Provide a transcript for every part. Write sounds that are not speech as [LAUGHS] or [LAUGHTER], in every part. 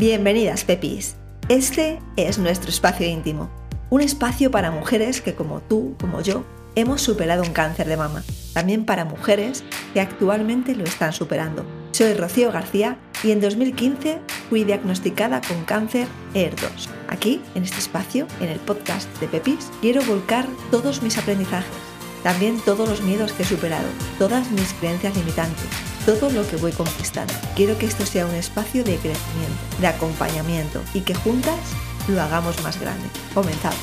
Bienvenidas, Pepis. Este es nuestro espacio íntimo, un espacio para mujeres que como tú, como yo, hemos superado un cáncer de mama. También para mujeres que actualmente lo están superando. Soy Rocío García y en 2015 fui diagnosticada con cáncer ER2. Aquí, en este espacio, en el podcast de Pepis, quiero volcar todos mis aprendizajes, también todos los miedos que he superado, todas mis creencias limitantes todo lo que voy conquistando. Quiero que esto sea un espacio de crecimiento, de acompañamiento y que juntas lo hagamos más grande. Comenzamos.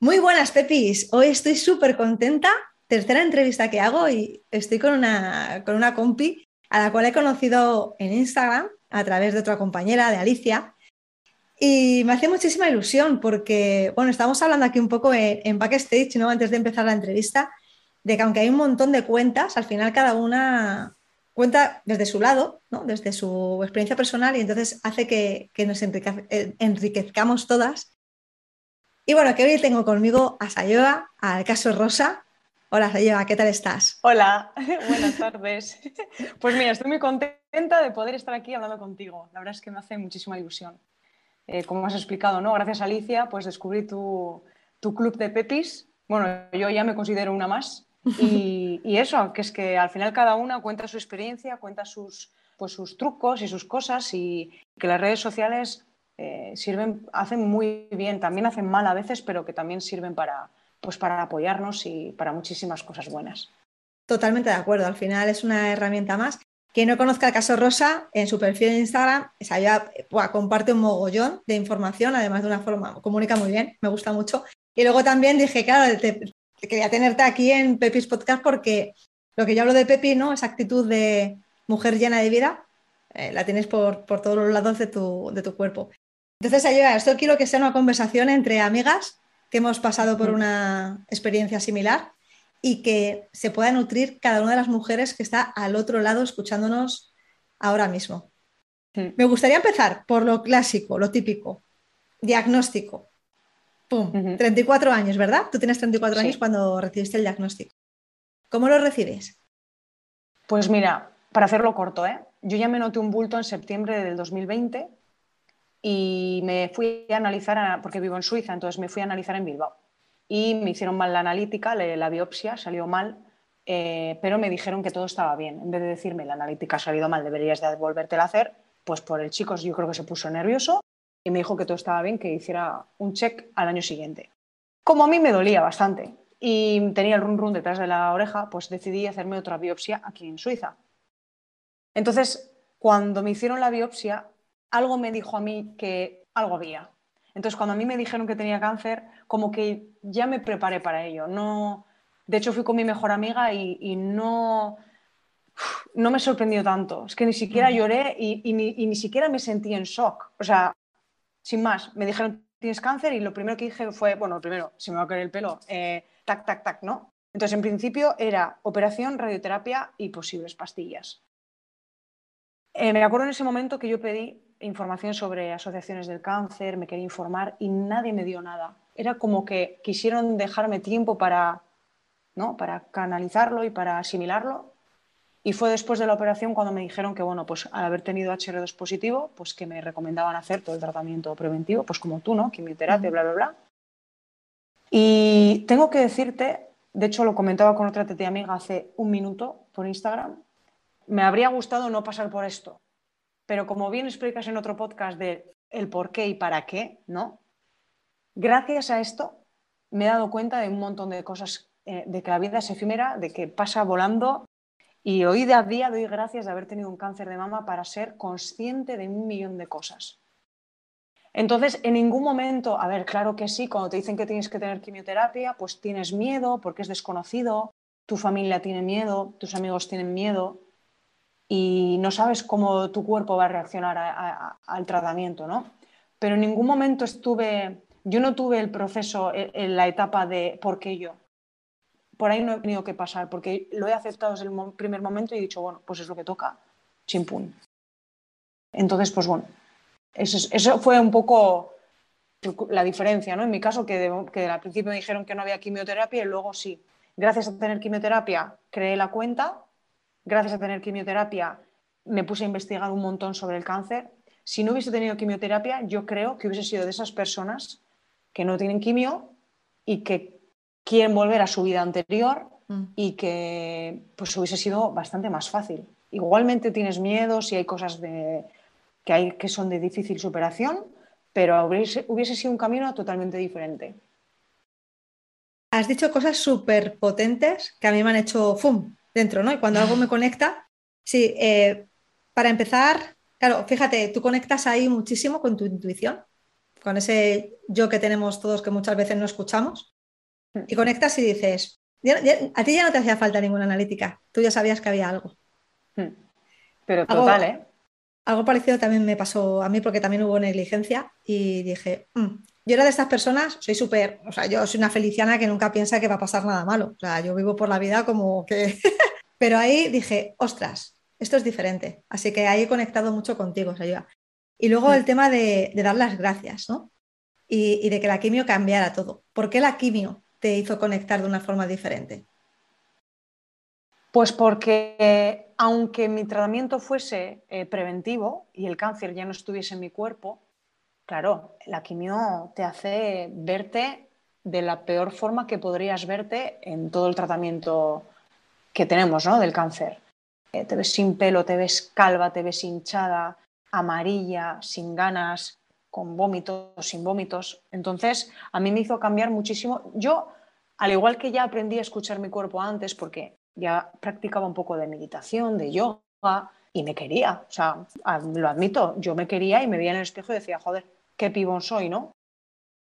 Muy buenas, Pepis. Hoy estoy súper contenta. Tercera entrevista que hago y estoy con una, con una compi a la cual he conocido en Instagram a través de otra compañera, de Alicia, y me hace muchísima ilusión porque, bueno, estamos hablando aquí un poco en, backstage, ¿no? Antes de empezar la entrevista, de que aunque hay un montón de cuentas, al final cada una cuenta desde su lado, ¿no? desde su experiencia personal y entonces hace que, nos eh, enriquezcamos todas. Y bueno, que hoy tengo conmigo a Sayoa, al caso Rosa. Hola Sayoa, ¿qué tal estás? Hola, [LAUGHS] buenas tardes. [LAUGHS] Pues mira, estoy muy contenta de poder estar aquí hablando contigo. La verdad es que me hace muchísima ilusión. Eh, como has explicado, ¿no? Gracias Alicia, pues descubrí tu, club de Pepis. Bueno, yo ya me considero una más. Y, eso, que es que al final cada una cuenta su experiencia, cuenta sus, pues sus trucos y sus cosas y que las redes sociales eh, sirven, hacen muy bien, también hacen mal a veces, pero que también sirven para, pues para apoyarnos y para muchísimas cosas buenas. Totalmente de acuerdo, al final es una herramienta más quien no conozca el caso Rosa, en su perfil de Instagram, esa comparte un mogollón de información, además de una forma, comunica muy bien, me gusta mucho. Y luego también dije, claro, quería tenerte aquí en Pepis Podcast porque lo que yo hablo de Pepi, ¿no? Esa actitud de mujer llena de vida, eh, la tienes por, todos los lados de tu, de tu cuerpo. Entonces, ayuda, esto quiero que sea una conversación entre amigas que hemos pasado por una experiencia similar y que se pueda nutrir cada una de las mujeres que está al otro lado escuchándonos ahora mismo. Me gustaría empezar por lo clásico, lo típico, diagnóstico. Pum, 34 años, ¿verdad? Tú tienes 34 años cuando recibiste el diagnóstico. ¿Cómo lo recibes? Pues mira, para hacerlo corto, ¿eh? yo ya me noté un bulto en septiembre del 2020 y me fui a analizar, porque vivo en Suiza, entonces me fui a analizar en Bilbao y me hicieron mal la analítica, la biopsia salió mal, eh, pero me dijeron que todo estaba bien. En vez de decirme la analítica ha salido mal, deberías de volvértela a hacer, pues por el chico yo creo que se puso nervioso y me dijo que todo estaba bien, que hiciera un check al año siguiente. Como a mí me dolía bastante y tenía el run run detrás de la oreja, pues decidí hacerme otra biopsia aquí en Suiza. Entonces, cuando me hicieron la biopsia, algo me dijo a mí que algo había. Entonces, cuando a mí me dijeron que tenía cáncer, como que ya me preparé para ello. No, de hecho, fui con mi mejor amiga y, no, no me sorprendió tanto. Es que ni siquiera lloré y, ni, siquiera me sentí en shock. O sea, sin más, me dijeron, tienes cáncer y lo primero que dije fue, bueno, lo primero, si me va a caer el pelo, eh, tac, tac, tac, ¿no? Entonces, en principio era operación, radioterapia y posibles pastillas. Eh, me acuerdo en ese momento que yo pedí información sobre asociaciones del cáncer, me quería informar y nadie me dio nada. Era como que quisieron dejarme tiempo para, ¿no? para canalizarlo y para asimilarlo. Y fue después de la operación cuando me dijeron que, bueno, pues al haber tenido HR2 positivo, pues que me recomendaban hacer todo el tratamiento preventivo, pues como tú, ¿no? Quimioterapia, bla, bla, bla. Y tengo que decirte, de hecho lo comentaba con otra tete amiga hace un minuto por Instagram, me habría gustado no pasar por esto, pero como bien explicas en otro podcast de el por qué y para qué, ¿no? Gracias a esto me he dado cuenta de un montón de cosas, eh, de que la vida es efímera, de que pasa volando y hoy de a día doy gracias de haber tenido un cáncer de mama para ser consciente de un millón de cosas. Entonces, en ningún momento, a ver, claro que sí, cuando te dicen que tienes que tener quimioterapia, pues tienes miedo porque es desconocido, tu familia tiene miedo, tus amigos tienen miedo, y no sabes cómo tu cuerpo va a reaccionar al tratamiento, ¿no? Pero en ningún momento estuve, yo no tuve el proceso, en, e, la etapa de por qué yo. Por ahí no he tenido que pasar, porque lo he aceptado desde el primer momento y he dicho, bueno, pues es lo que toca, chimpún. Entonces, pues bueno, eso, fue un poco la diferencia, ¿no? En mi caso, que, que al principio me dijeron que no había quimioterapia y luego sí. gracias a tener quimioterapia creé la cuenta, gracias a tener quimioterapia me puse a investigar un montón sobre el cáncer. Si no hubiese tenido quimioterapia, yo creo que hubiese sido de esas personas que no tienen quimio y que quieren volver a su vida anterior mm. y que pues hubiese sido bastante más fácil. Igualmente tienes miedo si hay cosas de, que, hay, que son de difícil superación, pero hubiese, hubiese sido un camino totalmente diferente. Has dicho cosas súper potentes que a mí me han hecho ¡fum! Dentro, ¿no? Y cuando algo me conecta, sí, eh, para empezar, claro, fíjate, tú conectas ahí muchísimo con tu intuición, con ese yo que tenemos todos que muchas veces no escuchamos, y conectas y dices, a ti ya no te hacía falta ninguna analítica, tú ya sabías que había algo. Pero total, ¿eh? Algo parecido también me pasó a mí porque también hubo negligencia y dije, mm, yo era de estas personas, soy súper, o sea, yo soy una feliciana que nunca piensa que va a pasar nada malo, o sea, yo vivo por la vida como que... [LAUGHS] Pero ahí dije, ostras, esto es diferente, así que ahí he conectado mucho contigo, sea, Y luego el tema de, dar las gracias, ¿no? Y, y de que la quimio cambiara todo. ¿Por qué la quimio te hizo conectar de una forma diferente? Pues porque aunque mi tratamiento fuese eh, preventivo y el cáncer ya no estuviese en mi cuerpo, claro, la quimio te hace verte de la peor forma que podrías verte en todo el tratamiento que tenemos ¿no? del cáncer. Eh, te ves sin pelo, te ves calva, te ves hinchada, amarilla, sin ganas, con vómitos, sin vómitos. Entonces, a mí me hizo cambiar muchísimo. Yo, al igual que ya aprendí a escuchar mi cuerpo antes, porque ya practicaba un poco de meditación, de yoga y me quería, o sea, lo admito, yo me quería y me veía en el espejo y decía, joder, qué pibón soy, ¿no?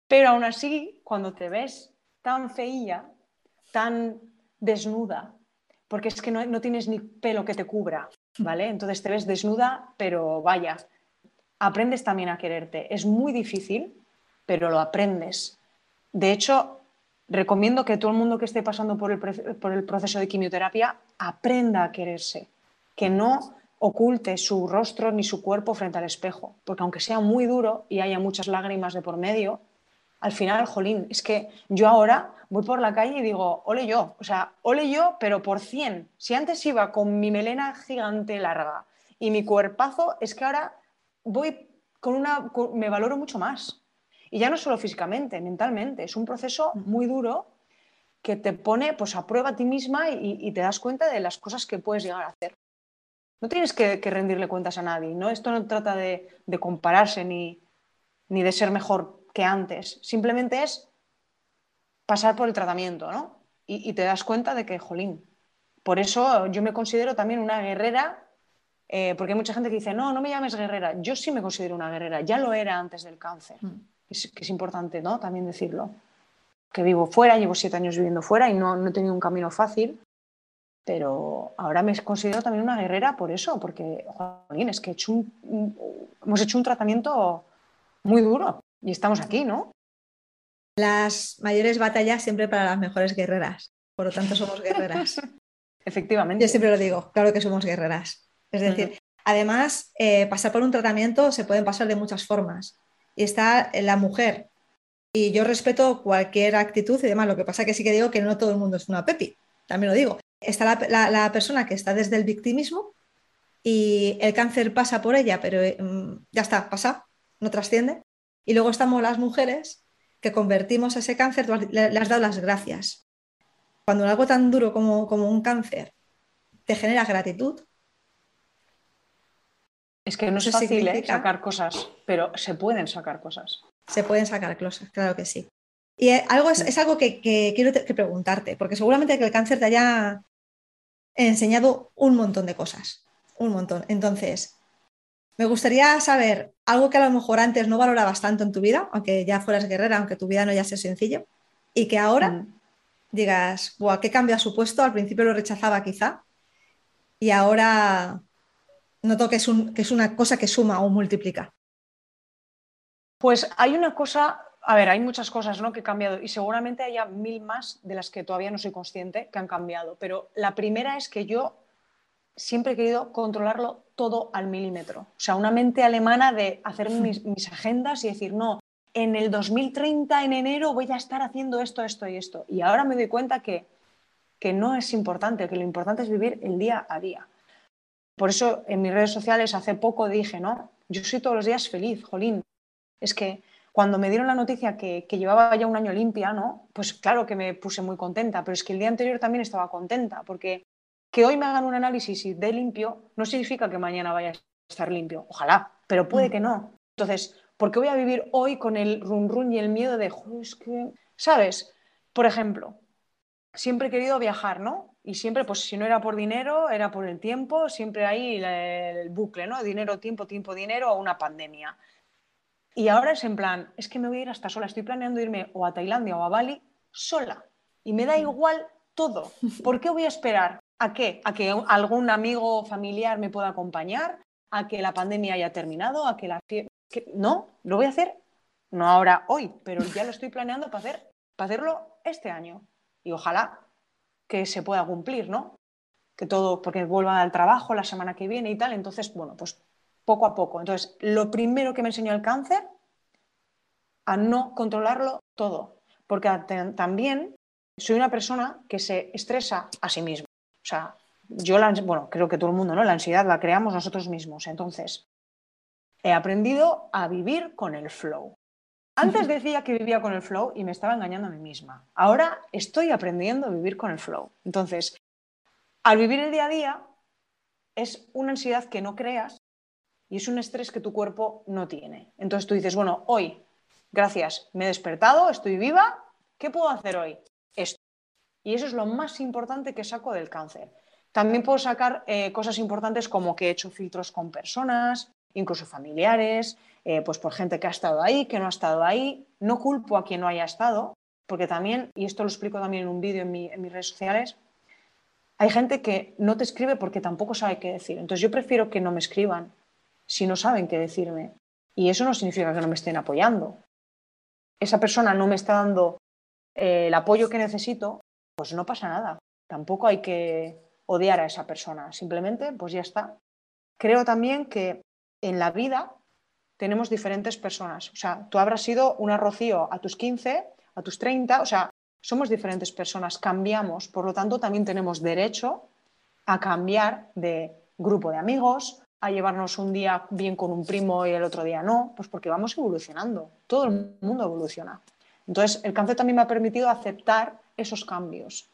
Pero aún así, cuando te ves tan feilla, tan desnuda, porque es que no, no tienes ni pelo que te cubra, ¿vale? Entonces te ves desnuda, pero vaya, aprendes también a quererte. Es muy difícil, pero lo aprendes. De hecho, recomiendo que todo el mundo que esté pasando por el, proceso de quimioterapia aprenda a quererse, que no oculte su rostro ni su cuerpo frente al espejo, porque aunque sea muy duro y haya muchas lágrimas de por medio, al final, jolín, es que yo ahora voy por la calle y digo, ole yo, o sea, ole yo, pero por 100. Si antes iba con mi melena gigante larga y mi cuerpazo, es que ahora voy con una, me valoro mucho más. Y ya no solo físicamente, mentalmente. Es un proceso muy duro que te pone pues, a prueba a ti misma y, te das cuenta de las cosas que puedes llegar a hacer. No tienes que, rendirle cuentas a nadie. ¿no? Esto no trata de, compararse ni, ni, de ser mejor que antes. Simplemente es pasar por el tratamiento ¿no? y, te das cuenta de que, jolín, por eso yo me considero también una guerrera eh, porque hay mucha gente que dice, no, no me llames guerrera. Yo sí me considero una guerrera, ya lo era antes del cáncer. Mm que es importante ¿no? también decirlo. Que vivo fuera, llevo siete años viviendo fuera y no, no he tenido un camino fácil, pero ahora me considero también una guerrera por eso, porque es que hecho hemos hecho un tratamiento muy duro y estamos aquí, ¿no? Las mayores batallas siempre para las mejores guerreras, por lo tanto somos guerreras. [LAUGHS] Efectivamente. Yo siempre lo digo, claro que somos guerreras. Es decir, además, eh, pasar por un tratamiento se pueden pasar de muchas formas y está la mujer. Y yo respeto cualquier actitud y demás. Lo que pasa es que sí que digo que no todo el mundo es una Pepi. También lo digo. Está la, persona que está desde el victimismo y el cáncer pasa por ella, pero mm, ya está, pasa, no trasciende. Y luego estamos las mujeres que convertimos ese cáncer, le, has dado las gracias. Cuando algo tan duro como, como un cáncer te genera gratitud, es que no es fácil ¿eh? sacar cosas, pero se pueden sacar cosas. Se pueden sacar cosas, claro que sí. Y eh, algo es, algo que, quiero preguntarte, porque seguramente que el cáncer te haya enseñado un montón de cosas, un montón. Entonces, me gustaría saber algo que a lo mejor antes no valorabas tanto en tu vida, aunque ya fueras guerrera, aunque tu vida no ya sea sencillo, y que ahora mm. digas, Buah, ¿qué cambio ha supuesto? Al principio lo rechazaba quizá, y ahora noto que es, que es una cosa que suma o multiplica. Pues hay una cosa, a ver, hay muchas cosas ¿no? que han cambiado y seguramente haya mil más de las que todavía no soy consciente que han cambiado, pero la primera es que yo siempre he querido controlarlo todo al milímetro. O sea, una mente alemana de hacer [LAUGHS] mis, mis, agendas y decir, no, en el 2030, en enero, voy a estar haciendo esto, esto y esto. Y ahora me doy cuenta que que no es importante, que lo importante es vivir el día a día. Por eso en mis redes sociales hace poco dije, no, yo soy todos los días feliz, jolín. Es que cuando me dieron la noticia que, llevaba ya un año limpia, ¿no? Pues claro que me puse muy contenta, pero es que el día anterior también estaba contenta, porque que hoy me hagan un análisis y de limpio no significa que mañana vaya a estar limpio. Ojalá, pero puede mm. que no. Entonces, ¿por qué voy a vivir hoy con el run run y el miedo de, es que, ¿sabes? Por ejemplo, siempre he querido viajar, ¿no? Y siempre, pues si no era por dinero, era por el tiempo, siempre hay el bucle, ¿no? Dinero, tiempo, tiempo, dinero o una pandemia. Y ahora es en plan, es que me voy a ir hasta sola, estoy planeando irme o a Tailandia o a Bali sola. Y me da igual todo. [LAUGHS] ¿Por qué voy a esperar? ¿A qué? ¿A que algún amigo familiar me pueda acompañar? ¿A que la pandemia haya terminado? ¿A que la No, lo voy a hacer, no ahora, hoy, pero ya lo estoy planeando para, hacer, para hacerlo este año. Y ojalá que se pueda cumplir, ¿no? Que todo, porque vuelva al trabajo la semana que viene y tal. Entonces, bueno, pues poco a poco. Entonces, lo primero que me enseñó el cáncer, a no controlarlo todo, porque también soy una persona que se estresa a sí misma. O sea, yo, la, bueno, creo que todo el mundo, ¿no? La ansiedad la creamos nosotros mismos. Entonces, he aprendido a vivir con el flow. Antes decía que vivía con el flow y me estaba engañando a mí misma. Ahora estoy aprendiendo a vivir con el flow. Entonces, al vivir el día a día, es una ansiedad que no creas y es un estrés que tu cuerpo no tiene. Entonces tú dices, bueno, hoy, gracias, me he despertado, estoy viva, ¿qué puedo hacer hoy? Esto. Y eso es lo más importante que saco del cáncer. También puedo sacar eh, cosas importantes como que he hecho filtros con personas, incluso familiares, eh, pues por gente que ha estado ahí, que no ha estado ahí. No culpo a quien no haya estado, porque también, y esto lo explico también en un vídeo en, en mis redes sociales, hay gente que no te escribe porque tampoco sabe qué decir. Entonces yo prefiero que no me escriban, si no saben qué decirme. Y eso no significa que no me estén apoyando. Esa persona no me está dando eh, el apoyo que necesito, pues no pasa nada. Tampoco hay que odiar a esa persona. Simplemente, pues ya está. Creo también que en la vida tenemos diferentes personas. O sea, tú habrás sido una Rocío a tus 15, a tus 30, o sea, somos diferentes personas, cambiamos, por lo tanto también tenemos derecho a cambiar de grupo de amigos, a llevarnos un día bien con un primo y el otro día no, pues porque vamos evolucionando, todo el mundo evoluciona. Entonces, el cáncer también me ha permitido aceptar esos cambios,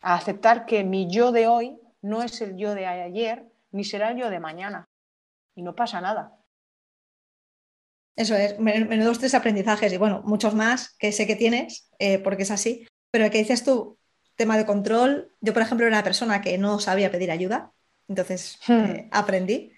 a aceptar que mi yo de hoy no es el yo de ayer, ni será el yo de mañana. Y no pasa nada. Eso es, menudos tres aprendizajes. Y bueno, muchos más que sé que tienes, eh, porque es así, pero el que dices tú, tema de control, yo por ejemplo era una persona que no sabía pedir ayuda, entonces hmm. eh, aprendí.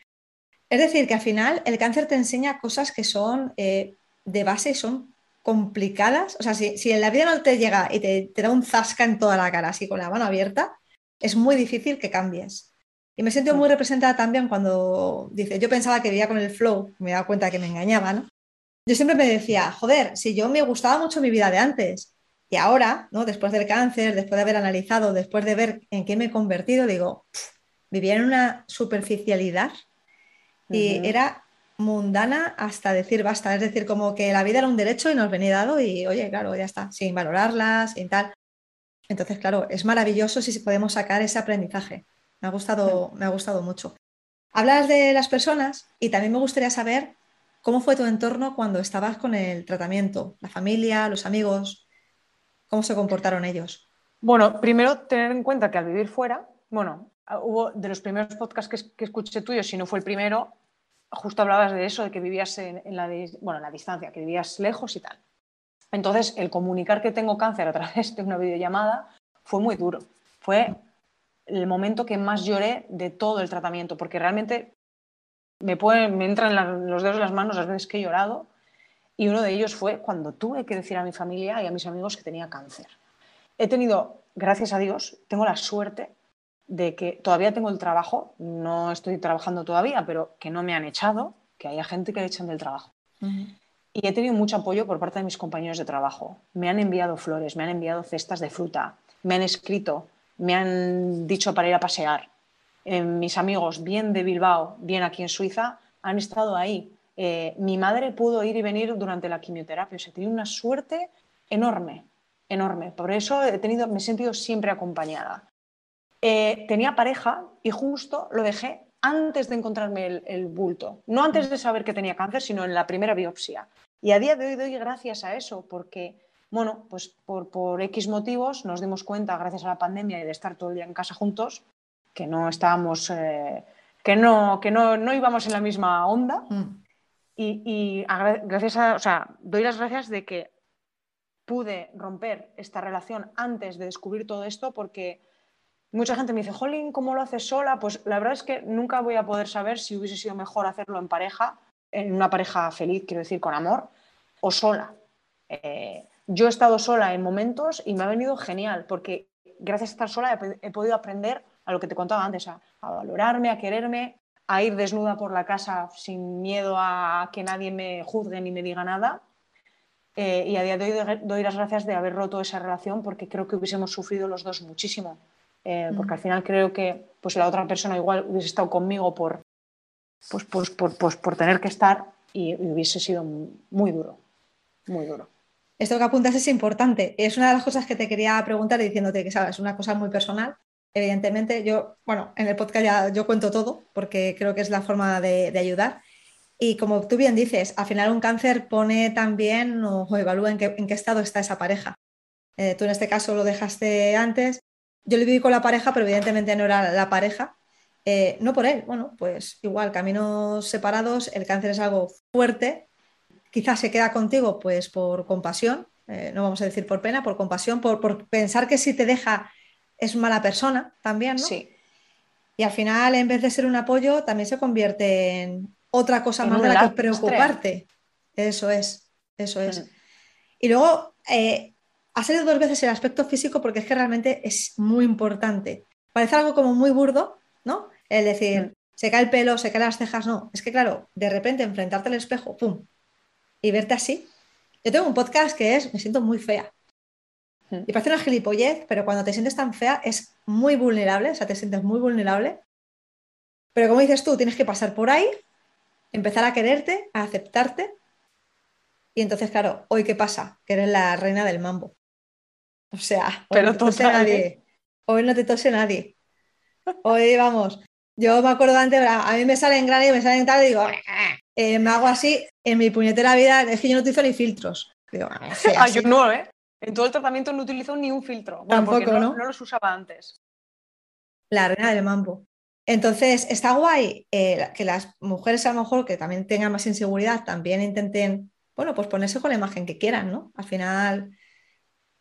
Es decir, que al final el cáncer te enseña cosas que son eh, de base, son complicadas. O sea, si, en la vida no te llega y te, da un zasca en toda la cara, así con la mano abierta, es muy difícil que cambies. Y me siento muy representada también cuando dice, yo pensaba que vivía con el flow, me dado cuenta que me engañaban. Yo siempre me decía, joder, si yo me gustaba mucho mi vida de antes y ahora, ¿no? después del cáncer, después de haber analizado, después de ver en qué me he convertido, digo, vivía en una superficialidad y era mundana hasta decir basta, es decir, como que la vida era un derecho y nos venía dado y oye, claro, ya está, sin valorarlas, sin tal. Entonces, claro, es maravilloso si podemos sacar ese aprendizaje. Me ha gustado, me ha gustado mucho. Hablas de las personas y también me gustaría saber cómo fue tu entorno cuando estabas con el tratamiento, la familia, los amigos, cómo se comportaron ellos. Bueno, primero tener en cuenta que al vivir fuera, bueno, hubo de los primeros podcasts que, escuché tuyos, si no fue el primero, justo hablabas de eso, de que vivías en, la, bueno, la distancia, que vivías lejos y tal. Entonces, el comunicar que tengo cáncer a [LAUGHS] través de una videollamada fue muy duro. Fue el momento que más lloré de todo el tratamiento, porque realmente me, me entran los dedos en las manos las veces que he llorado, y uno de ellos fue cuando tuve que decir a mi familia y a mis amigos que tenía cáncer. He tenido, gracias a Dios, tengo la suerte de que todavía tengo el trabajo, no estoy trabajando todavía, pero que no me han echado, que haya gente que le echan del trabajo. Y he tenido mucho apoyo por parte de mis compañeros de trabajo. Me han enviado flores, me han enviado cestas de fruta, me han escrito, me han dicho para ir a pasear. Eh, mis amigos, bien de Bilbao, bien aquí en Suiza, han estado ahí. Eh, mi madre pudo ir y venir durante la quimioterapia. O sea, tenido una suerte enorme. enorme. Por eso he tenido, me he sentido siempre acompañada. Eh, tenía pareja y justo lo dejé antes de encontrarme el, bulto. No antes de saber que tenía cáncer, sino en la primera biopsia. Y a día de hoy doy gracias a eso, porque, bueno, pues por, X motivos nos dimos cuenta, gracias a la pandemia y de estar todo el día en casa juntos, que no estábamos, eh, que, no, que no, no, íbamos en la misma onda. Mm. Y, gracias a, o sea, doy las gracias de que pude romper esta relación antes de descubrir todo esto, porque mucha gente me dice, Jolín, ¿cómo lo haces sola? Pues la verdad es que nunca voy a poder saber si hubiese sido mejor hacerlo en pareja, en una pareja feliz, quiero decir, con amor, o sola. Eh, yo he estado sola en momentos y me ha venido genial, porque gracias a estar sola he, podido aprender a lo que te contaba antes, a, valorarme, a quererme, a ir desnuda por la casa sin miedo a que nadie me juzgue ni me diga nada. Eh, y a día de hoy doy las gracias de haber roto esa relación porque creo que hubiésemos sufrido los dos muchísimo. Eh, porque al final creo que pues, la otra persona igual hubiese estado conmigo por, pues, pues, por, pues, por tener que estar y, hubiese sido muy duro, muy duro. Esto que apuntas es importante. Es una de las cosas que te quería preguntar diciéndote que sabes, es una cosa muy personal. Evidentemente, yo, bueno, en el podcast ya yo cuento todo porque creo que es la forma de, ayudar. Y como tú bien dices, al final un cáncer pone también o, evalúa en qué, en qué, estado está esa pareja. Eh, tú en este caso lo dejaste antes, yo le viví con la pareja, pero evidentemente no era la pareja. Eh, no por él, bueno, pues igual, caminos separados, el cáncer es algo fuerte, quizás se queda contigo pues por compasión, eh, no vamos a decir por pena, por compasión, por, pensar que si te deja es mala persona también, ¿no? Sí. Y al final, en vez de ser un apoyo, también se convierte en otra cosa más de la que preocuparte. Eso es, eso es. Mm. Y luego, eh, ha salido dos veces el aspecto físico porque es que realmente es muy importante. Parece algo como muy burdo, ¿no? El decir, se cae el pelo, se caen las cejas, no. Es que claro, de repente enfrentarte al espejo, ¡pum! Y verte así. Yo tengo un podcast que es, me siento muy fea. Mm. Y parece una gilipollez, pero cuando te sientes tan fea es muy vulnerable, o sea, te sientes muy vulnerable. Pero como dices tú, tienes que pasar por ahí, empezar a quererte, a aceptarte. Y entonces, claro, hoy qué pasa? Que eres la reina del mambo. O sea, hoy no te tose nadie. Hoy no te tose nadie. Hoy vamos. Yo me acuerdo antes, a mí me salen grandes, me salen tal, y digo, eh, me hago así, en mi puñetera vida, es que yo no utilizo ni filtros. Digo, ah, yo no, ¿eh? En todo el tratamiento no utilizo ni un filtro. Tampoco, no, ¿no? los usaba antes. La reina del mambo. Entonces, está guay eh, que las mujeres a lo mejor que también tengan más inseguridad también intenten, bueno, pues ponerse con la imagen que quieran, ¿no? Al final,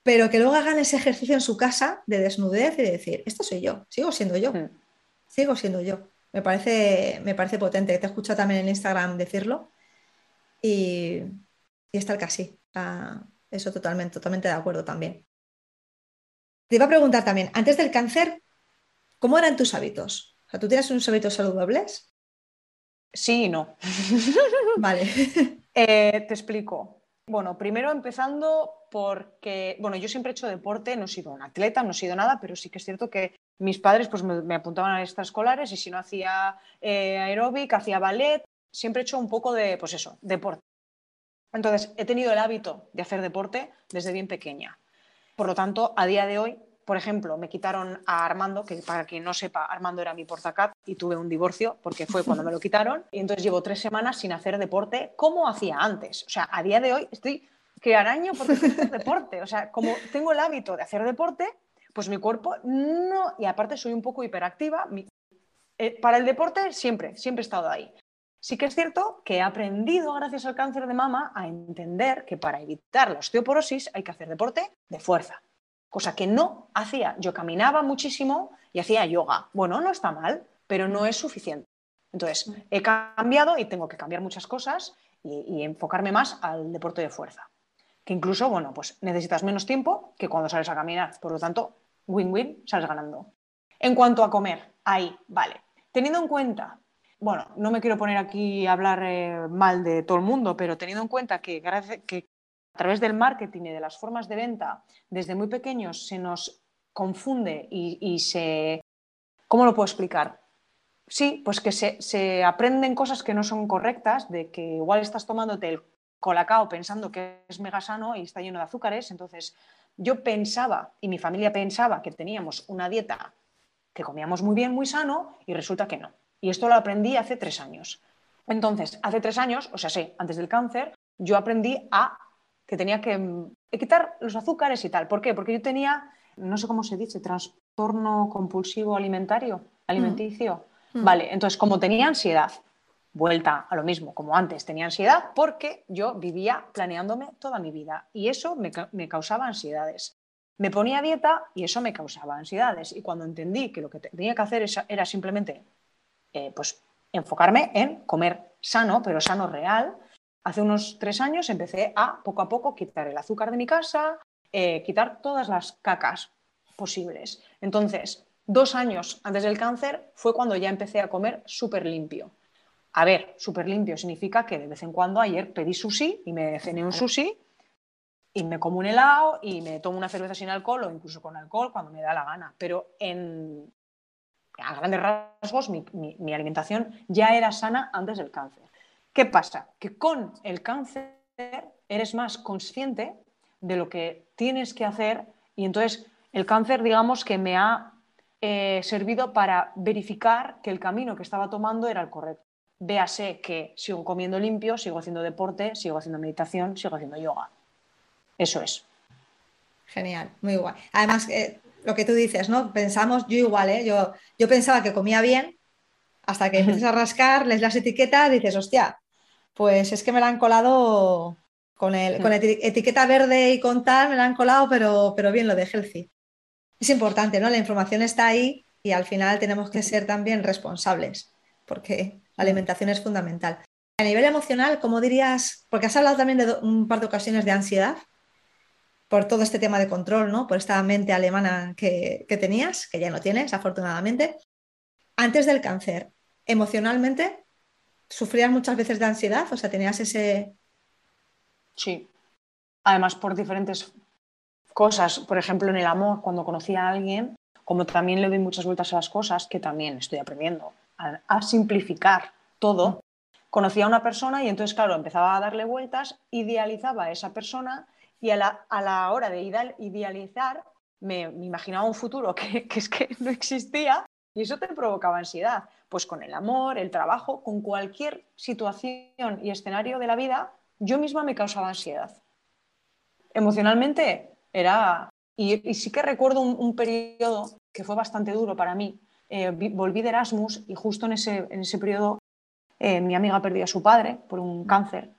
pero que luego hagan ese ejercicio en su casa de desnudez y de decir, esto soy yo, sigo siendo yo, mm. sigo siendo yo. Me parece, me parece potente, te he escuchado también en Instagram decirlo y, y está el casi. eso totalmente, totalmente de acuerdo también. Te iba a preguntar también, antes del cáncer, ¿cómo eran tus hábitos? O sea, ¿Tú tienes unos hábitos saludables? Sí y no. Vale. [LAUGHS] Eh, te explico. Bueno, primero empezando porque, bueno, yo siempre he hecho deporte, no he sido un atleta, no he sido nada, pero sí que es cierto que mis padres pues me, apuntaban a extraescolares y si no hacía eh, aeróbic, hacía ballet, siempre he hecho un poco de, pues eso, deporte. Entonces, he tenido el hábito de hacer deporte desde bien pequeña. Por lo tanto, a día de hoy por ejemplo, me quitaron a Armando, que para quien no sepa, Armando era mi portacat y tuve un divorcio porque fue cuando me lo quitaron. Y entonces llevo tres semanas sin hacer deporte como hacía antes. O sea, a día de hoy estoy que araño porque hacer [LAUGHS] deporte. O sea, como tengo el hábito de hacer deporte, pues mi cuerpo no. Y aparte soy un poco hiperactiva. Eh, para el deporte siempre, siempre he estado ahí. Sí que es cierto que he aprendido, gracias al cáncer de mama, a entender que para evitar la osteoporosis hay que hacer deporte de fuerza cosa que no hacía. Yo caminaba muchísimo y hacía yoga. Bueno, no está mal, pero no es suficiente. Entonces, he cambiado y tengo que cambiar muchas cosas y, enfocarme más al deporte de fuerza. Que incluso, bueno, pues necesitas menos tiempo que cuando sales a caminar. Por lo tanto, win-win, sales ganando. En cuanto a comer, ahí, vale. Teniendo en cuenta, bueno, no me quiero poner aquí a hablar eh, mal de todo el mundo, pero teniendo en cuenta que, que a través del marketing y de las formas de venta, desde muy pequeños se nos confunde y, se... ¿Cómo lo puedo explicar? Sí, pues que se, aprenden cosas que no son correctas, de que igual estás tomándote el colacao pensando que es mega sano y está lleno de azúcares, entonces yo pensaba y mi familia pensaba que teníamos una dieta que comíamos muy bien, muy sano, y resulta que no. Y esto lo aprendí hace tres años. Entonces, hace tres años, o sea, sí, antes del cáncer, yo aprendí a que tenía que mm, quitar los azúcares y tal. ¿Por qué? Porque yo tenía, no sé cómo se dice, trastorno compulsivo alimentario, alimenticio. Mm. Mm. Vale, entonces como tenía ansiedad, vuelta a lo mismo, como antes tenía ansiedad, porque yo vivía planeándome toda mi vida y eso me, causaba ansiedades. Me ponía dieta y eso me causaba ansiedades. Y cuando entendí que lo que tenía que hacer era simplemente eh, pues, enfocarme en comer sano, pero sano real, hace unos tres años empecé a poco a poco quitar el azúcar de mi casa, eh, quitar todas las cacas posibles. Entonces, dos años antes del cáncer fue cuando ya empecé a comer súper limpio. A ver, súper limpio significa que de vez en cuando ayer pedí sushi y me cené un sushi y me como un helado y me tomo una cerveza sin alcohol o incluso con alcohol cuando me da la gana. Pero en, a grandes rasgos mi alimentación ya era sana antes del cáncer. ¿Qué pasa? Que con el cáncer eres más consciente de lo que tienes que hacer y entonces el cáncer, digamos que me ha eh, servido para verificar que el camino que estaba tomando era el correcto. Véase que sigo comiendo limpio, sigo haciendo deporte, sigo haciendo meditación, sigo haciendo yoga. Eso es. Genial, muy guay. Además, eh, lo que tú dices, ¿no? Pensamos, yo igual, ¿eh? Yo, yo pensaba que comía bien, hasta que empiezas a [LAUGHS] rascar, lees las etiquetas, dices, hostia, pues es que me la han colado con, el, con etiqueta verde y con tal, me la han colado, pero, pero bien lo de healthy. Es importante, ¿no? La información está ahí y al final tenemos que ser también responsables, porque la alimentación es fundamental. A nivel emocional, ¿cómo dirías? Porque has hablado también de un par de ocasiones de ansiedad por todo este tema de control, ¿no? Por esta mente alemana que, que tenías, que ya no tienes, afortunadamente. Antes del cáncer, emocionalmente, ¿Sufrías muchas veces de ansiedad? O sea, tenías ese... Sí. Además, por diferentes cosas. Por ejemplo, en el amor, cuando conocí a alguien, como también le doy muchas vueltas a las cosas, que también estoy aprendiendo a, simplificar todo, conocí a una persona y entonces, claro, empezaba a darle vueltas, idealizaba a esa persona y a la, hora de idealizar me, imaginaba un futuro que, es que no existía y eso te provocaba ansiedad. Pues con el amor, el trabajo, con cualquier situación y escenario de la vida, yo misma me causaba ansiedad. Emocionalmente era... Y, sí que recuerdo un, periodo que fue bastante duro para mí. Eh, volví de Erasmus y justo en ese, en ese periodo eh, mi amiga perdió a su padre por un cáncer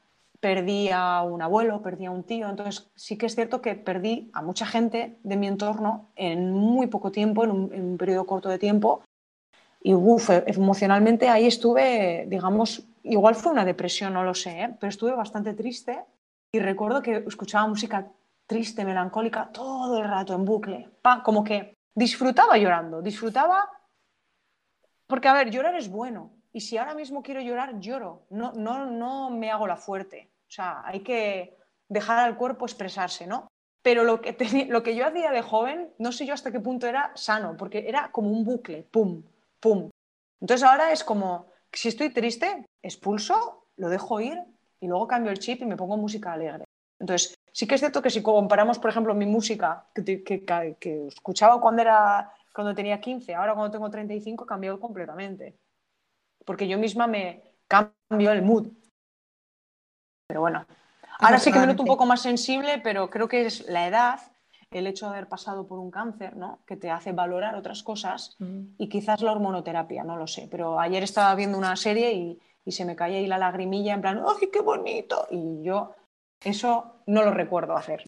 perdí a un abuelo, perdí a un tío, entonces sí que es cierto que perdí a mucha gente de mi entorno en muy poco tiempo, en un, periodo corto de tiempo, y uf, emocionalmente ahí estuve, digamos, igual fue una depresión, no lo sé, ¿eh? pero estuve bastante triste. Y recuerdo que escuchaba música triste, melancólica, todo el rato en bucle, como que disfrutaba llorando, disfrutaba, porque a ver, llorar es bueno, y si ahora mismo quiero llorar, lloro, no, no, no me hago la fuerte. Sea, hay que dejar al cuerpo expresarse, ¿no? Pero lo que, lo que yo hacía de joven, no sé yo hasta qué punto era sano, porque era como un bucle, pum, pum. Entonces ahora es como, si estoy triste, expulso, lo dejo ir y luego cambio el chip y me pongo música alegre. Entonces, sí que es cierto que si comparamos, por ejemplo, mi música que, que, escuchaba cuando, era, cuando tenía 15, ahora cuando tengo 35, cambió completamente. Porque yo misma me cambio el mood. Pero bueno, ahora sí que me noto un poco más sensible, pero creo que es la edad, el hecho de haber pasado por un cáncer, ¿no? Que te hace valorar otras cosas y quizás la hormonoterapia, no lo sé. Pero ayer estaba viendo una serie y, se me caía ahí la lagrimilla en plan, ¡ay, qué bonito! Y yo eso no lo recuerdo hacer.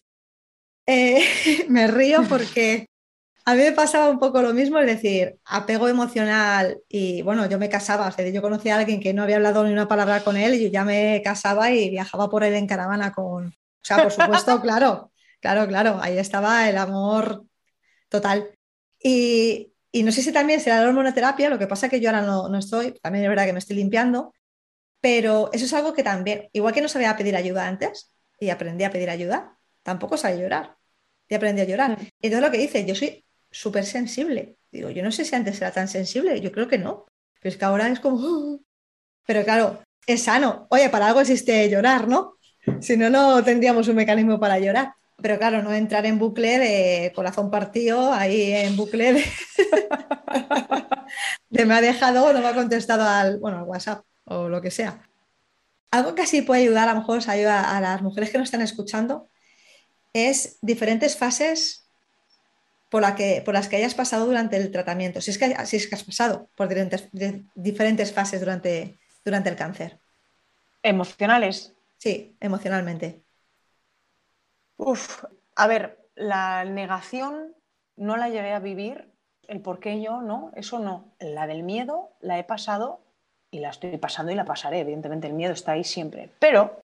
Eh, [LAUGHS] me río porque a mí me pasaba un poco lo mismo, es decir, apego emocional y bueno, yo me casaba, o sea, yo conocía a alguien que no había hablado ni una palabra con él y yo ya me casaba y viajaba por él en caravana con, o sea, por supuesto, [LAUGHS] claro, claro, claro, ahí estaba el amor total. Y, no sé si también será la hormonoterapia, lo que pasa es que yo ahora no, no estoy, también es verdad que me estoy limpiando, pero eso es algo que también, igual que no sabía pedir ayuda antes y aprendí a pedir ayuda, tampoco sabía llorar y aprendí a llorar. Mm. Y entonces lo que dice, yo soy súper sensible. Digo, yo no sé si antes era tan sensible, yo creo que no. Pero es que ahora es como... ¡ah! Pero claro, es sano. Oye, para algo existe llorar, ¿no? Si no, no tendríamos un mecanismo para llorar. pero claro, no entrar en bucle de corazón partido, ahí en bucle de, [LAUGHS] de me ha dejado no me ha contestado al, bueno, al WhatsApp o lo que sea. Algo que así puede ayudar, a lo mejor ayuda a las mujeres que nos están escuchando, es diferentes fases por, la que, por las que hayas pasado durante el tratamiento, si es que, si es que has pasado por diferentes, diferentes fases durante, durante el cáncer. ¿Emocionales? Sí, emocionalmente. Uf, a ver, la negación no la llegué a vivir, el por qué yo, ¿no? Eso no. La del miedo la he pasado y la estoy pasando y la pasaré. Evidentemente, el miedo está ahí siempre. Pero,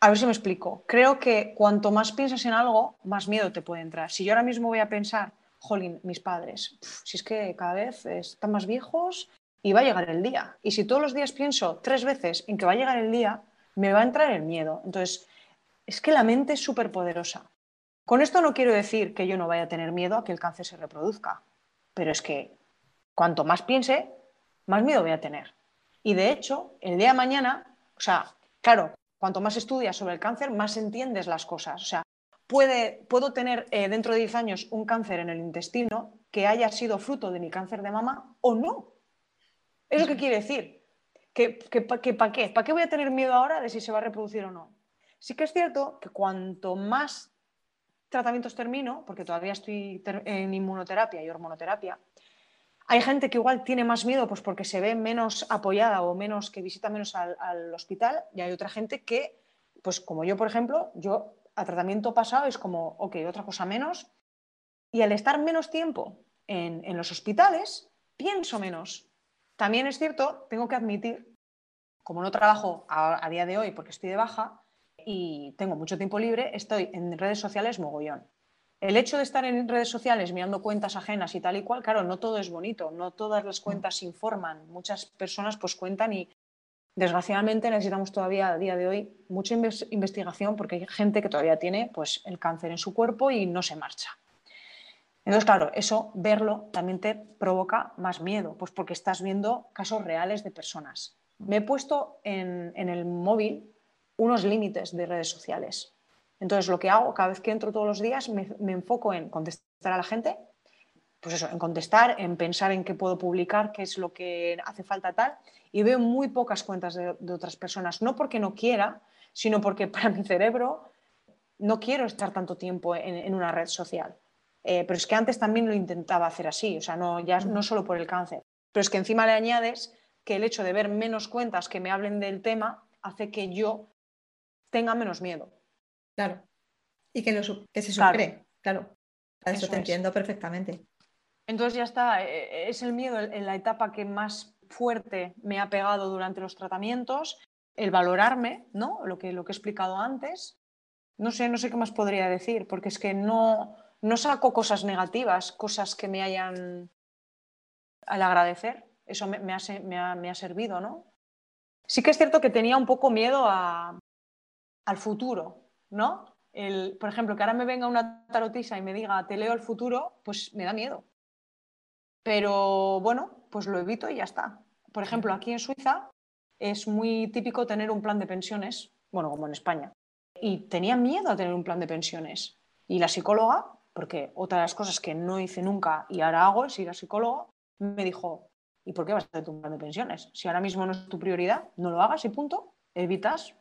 a ver si me explico. Creo que cuanto más piensas en algo, más miedo te puede entrar. Si yo ahora mismo voy a pensar, jolín, mis padres, si es que cada vez están más viejos y va a llegar el día. Y si todos los días pienso tres veces en que va a llegar el día, me va a entrar el miedo. Entonces, es que la mente es súper poderosa. Con esto no quiero decir que yo no vaya a tener miedo a que el cáncer se reproduzca, pero es que cuanto más piense, más miedo voy a tener. Y de hecho, el día de mañana, o sea, claro, cuanto más estudias sobre el cáncer, más entiendes las cosas. O sea, puede, puedo tener eh, dentro de 10 años un cáncer en el intestino que haya sido fruto de mi cáncer de mama o no. ¿Eso qué quiere decir? ¿Que, ¿Para qué? ¿Para qué voy a tener miedo ahora de si se va a reproducir o no? Sí que es cierto que cuanto más tratamientos termino, porque todavía estoy en inmunoterapia y hormonoterapia, hay gente que igual tiene más miedo pues porque se ve menos apoyada o menos que visita menos al, hospital y hay otra gente que, pues como yo, por ejemplo, yo a tratamiento pasado es como, ok, otra cosa menos. Y al estar menos tiempo en, los hospitales, pienso menos. También es cierto, tengo que admitir, como no trabajo a día de hoy porque estoy de baja, y tengo mucho tiempo libre, estoy en redes sociales mogollón. El hecho de estar en redes sociales mirando cuentas ajenas y tal y cual, claro, no todo es bonito, no todas las cuentas informan. Muchas personas pues cuentan y desgraciadamente necesitamos todavía a día de hoy mucha investigación porque hay gente que todavía tiene pues el cáncer en su cuerpo y no se marcha. Entonces, claro, eso, verlo, también te provoca más miedo, pues porque estás viendo casos reales de personas. Me he puesto en, en el móvil unos límites de redes sociales. Entonces, lo que hago cada vez que entro todos los días, me, enfoco en contestar a la gente, pues eso, en contestar, en pensar en qué puedo publicar, qué es lo que hace falta tal, y veo muy pocas cuentas de, otras personas, no porque no quiera, sino porque [LAUGHS] para mi cerebro no quiero estar tanto tiempo en, una red social. Eh, pero es que antes también lo intentaba hacer así, o sea, no, ya no solo por el cáncer, pero es que encima le añades que el hecho de ver menos cuentas que me hablen del tema hace que yo tenga menos miedo. Claro. Y que, que se supere, claro. Eso, te entiendo perfectamente. Entonces ya está, e, e, es el miedo en la etapa que más fuerte me ha pegado durante los tratamientos, el valorarme, ¿no? Lo que, lo que he explicado antes. No sé, no sé qué más podría decir, porque es que no, no saco cosas negativas, cosas que me hayan al agradecer. Eso me, me, ha, me ha servido, ¿no? Sí que es cierto que tenía un poco miedo a, al futuro, ¿no? El, por ejemplo, que ahora me venga una tarotisa y me diga, te leo el futuro, pues me da miedo. Pero bueno, pues lo evito y ya está. Por ejemplo, aquí en Suiza es muy típico tener un plan de pensiones, bueno, como en España. Y tenía miedo a tener un plan de pensiones. Y la psicóloga, porque otra de las cosas que no hice nunca y ahora hago es ir a psicólogo, me dijo, ¿y por qué vas a hacer un plan de pensiones? Si ahora mismo no es tu prioridad, no lo hagas y punto. Evitas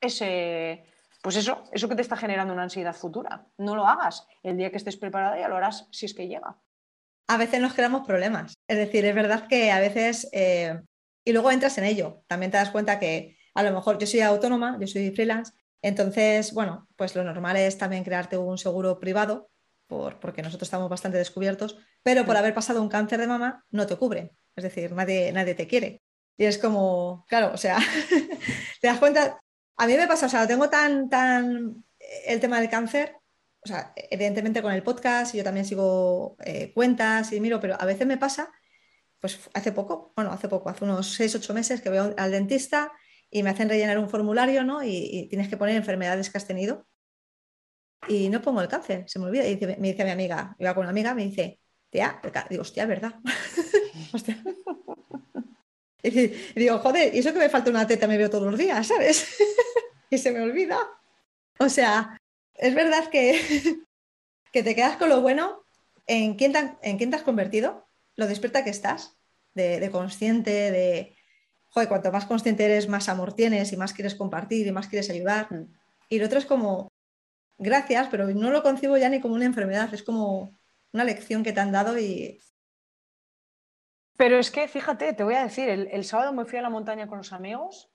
ese, pues eso, eso que te está generando una ansiedad futura. No lo hagas. El día que estés preparada ya lo harás si es que llega. A veces nos creamos problemas. Es decir, es verdad que a veces, eh, y luego entras en ello, también te das cuenta que a lo mejor yo soy autónoma, yo soy freelance, entonces, bueno, pues lo normal es también crearte un seguro privado, por, porque nosotros estamos bastante descubiertos, pero por haber pasado un cáncer de mama no te cubre. Es decir, nadie, nadie te quiere. Y es como, claro, o sea, [LAUGHS] te das cuenta, a mí me pasa, o sea, lo tengo tan, tan, el tema del cáncer, o sea, evidentemente con el podcast, yo también sigo eh, cuentas y miro, pero a veces me pasa, pues hace poco, bueno, hace poco, hace unos 6, 8 meses que voy al dentista y me hacen rellenar un formulario, ¿no? Y, tienes que poner enfermedades que has tenido. Y no pongo el cáncer, se me olvida. Y me dice mi amiga, iba con una amiga, me dice, tía, digo, hostia, ¿verdad? [LAUGHS] hostia. [LAUGHS] Y digo, joder, y eso que me falta una teta me veo todos los días, ¿sabes? [LAUGHS] y se me olvida. O sea, es verdad que, [LAUGHS] que te quedas con lo bueno en quién, te, en quién te has convertido, lo despierta que estás, de, de consciente, de, joder, cuanto más consciente eres, más amor tienes y más quieres compartir y más quieres ayudar. Mm. Y lo otro es como, gracias, pero no lo concibo ya ni como una enfermedad, es como una lección que te han dado y... Pero es que, fíjate, te voy a decir, el, el sábado me fui a la montaña con los amigos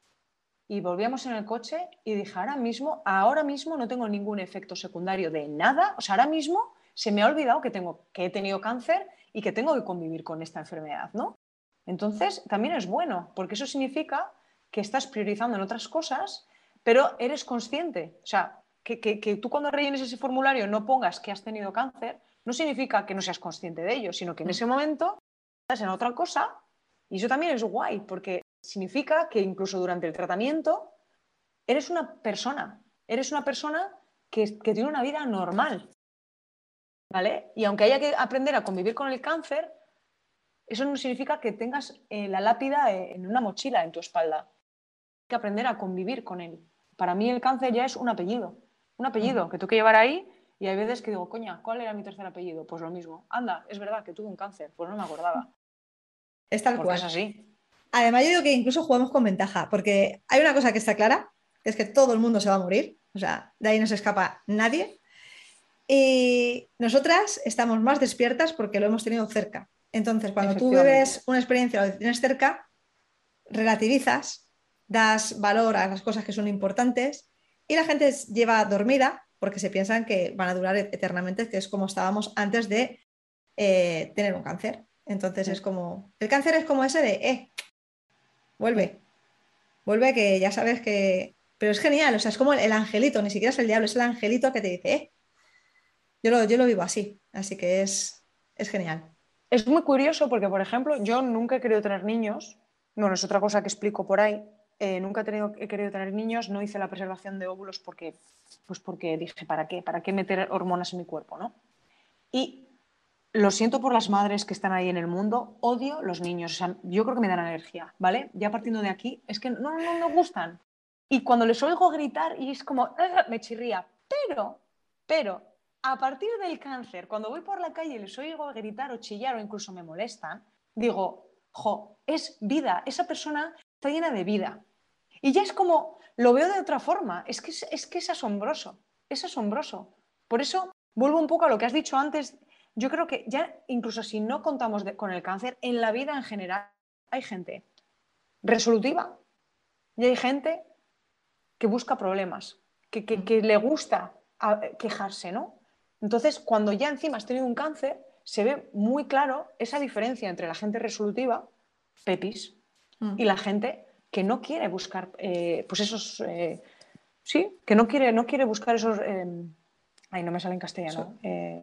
y volvíamos en el coche y dije, ahora mismo, ahora mismo no tengo ningún efecto secundario de nada, o sea, ahora mismo se me ha olvidado que, tengo, que he tenido cáncer y que tengo que convivir con esta enfermedad, ¿no? Entonces, también es bueno, porque eso significa que estás priorizando en otras cosas, pero eres consciente. O sea, que, que- que tú cuando rellenes ese formulario no pongas que has tenido cáncer, no significa que no seas consciente de ello, sino que en ese momento en otra cosa y eso también es guay, porque significa que incluso durante el tratamiento eres una persona, eres una persona que, que tiene una vida normal. ¿Vale? Y aunque haya que aprender a convivir con el cáncer, eso no significa que tengas eh, la lápida eh, en una mochila en tu espalda. Hay que aprender a convivir con él. Para mí el cáncer ya es un apellido, un apellido que tengo que llevar ahí y hay veces que digo, coña, ¿cuál era mi tercer apellido? Pues lo mismo. Anda, es verdad que tuve un cáncer, pues no me acordaba. Es tal Porque cual. es así. Además, yo digo que incluso jugamos con ventaja, porque hay una cosa que está clara, que es que todo el mundo se va a morir, o sea, de ahí no se escapa nadie. Y nosotras estamos más despiertas porque lo hemos tenido cerca. Entonces, cuando tú vives una experiencia o lo tienes cerca, relativizas, das valor a las cosas que son importantes y la gente lleva dormida porque se piensan que van a durar eternamente, que es como estábamos antes de eh, tener un cáncer. Entonces Sí. es como, el cáncer es como ese de, eh, vuelve, vuelve que ya sabes que... Pero es genial, o sea, es como el, el angelito, ni siquiera es el diablo, es el angelito que te dice, eh. Yo lo, yo lo vivo así, así que es, es genial. Es muy curioso porque, por ejemplo, yo nunca he querido tener niños. Bueno, es otra cosa que explico por ahí. Eh, nunca he, querido tener niños, no hice la preservación de óvulos porque, pues porque dije, ¿para qué? ¿Para qué meter hormonas en mi cuerpo? ¿no? Y lo siento por las madres que están ahí en el mundo, odio los niños. O yo creo que me dan alergia, ¿vale? Ya partiendo de aquí, es que no, no me gustan. Y cuando les oigo gritar y es como, "Ah", me chirría. Pero, pero, a partir del cáncer, cuando voy por la calle y les oigo gritar o chillar o incluso me molestan, digo, jo, es vida, esa persona está llena de vida. Y ya es como, lo veo de otra forma, es que es, que es asombroso, es asombroso. Por eso, vuelvo un poco a lo que has dicho antes, yo creo que ya incluso si no contamos con el cáncer, en la vida en general hay gente resolutiva y hay gente que busca problemas, que, que- que le gusta a- quejarse, ¿no? Entonces, cuando ya encima has tenido un cáncer, se ve muy claro esa diferencia entre la gente resolutiva, pepis, Mm. y la gente que no quiere buscar, eh, pues esos, eh, sí, que no quiere, no quiere buscar esos, eh, ay, no me sale en castellano, eh,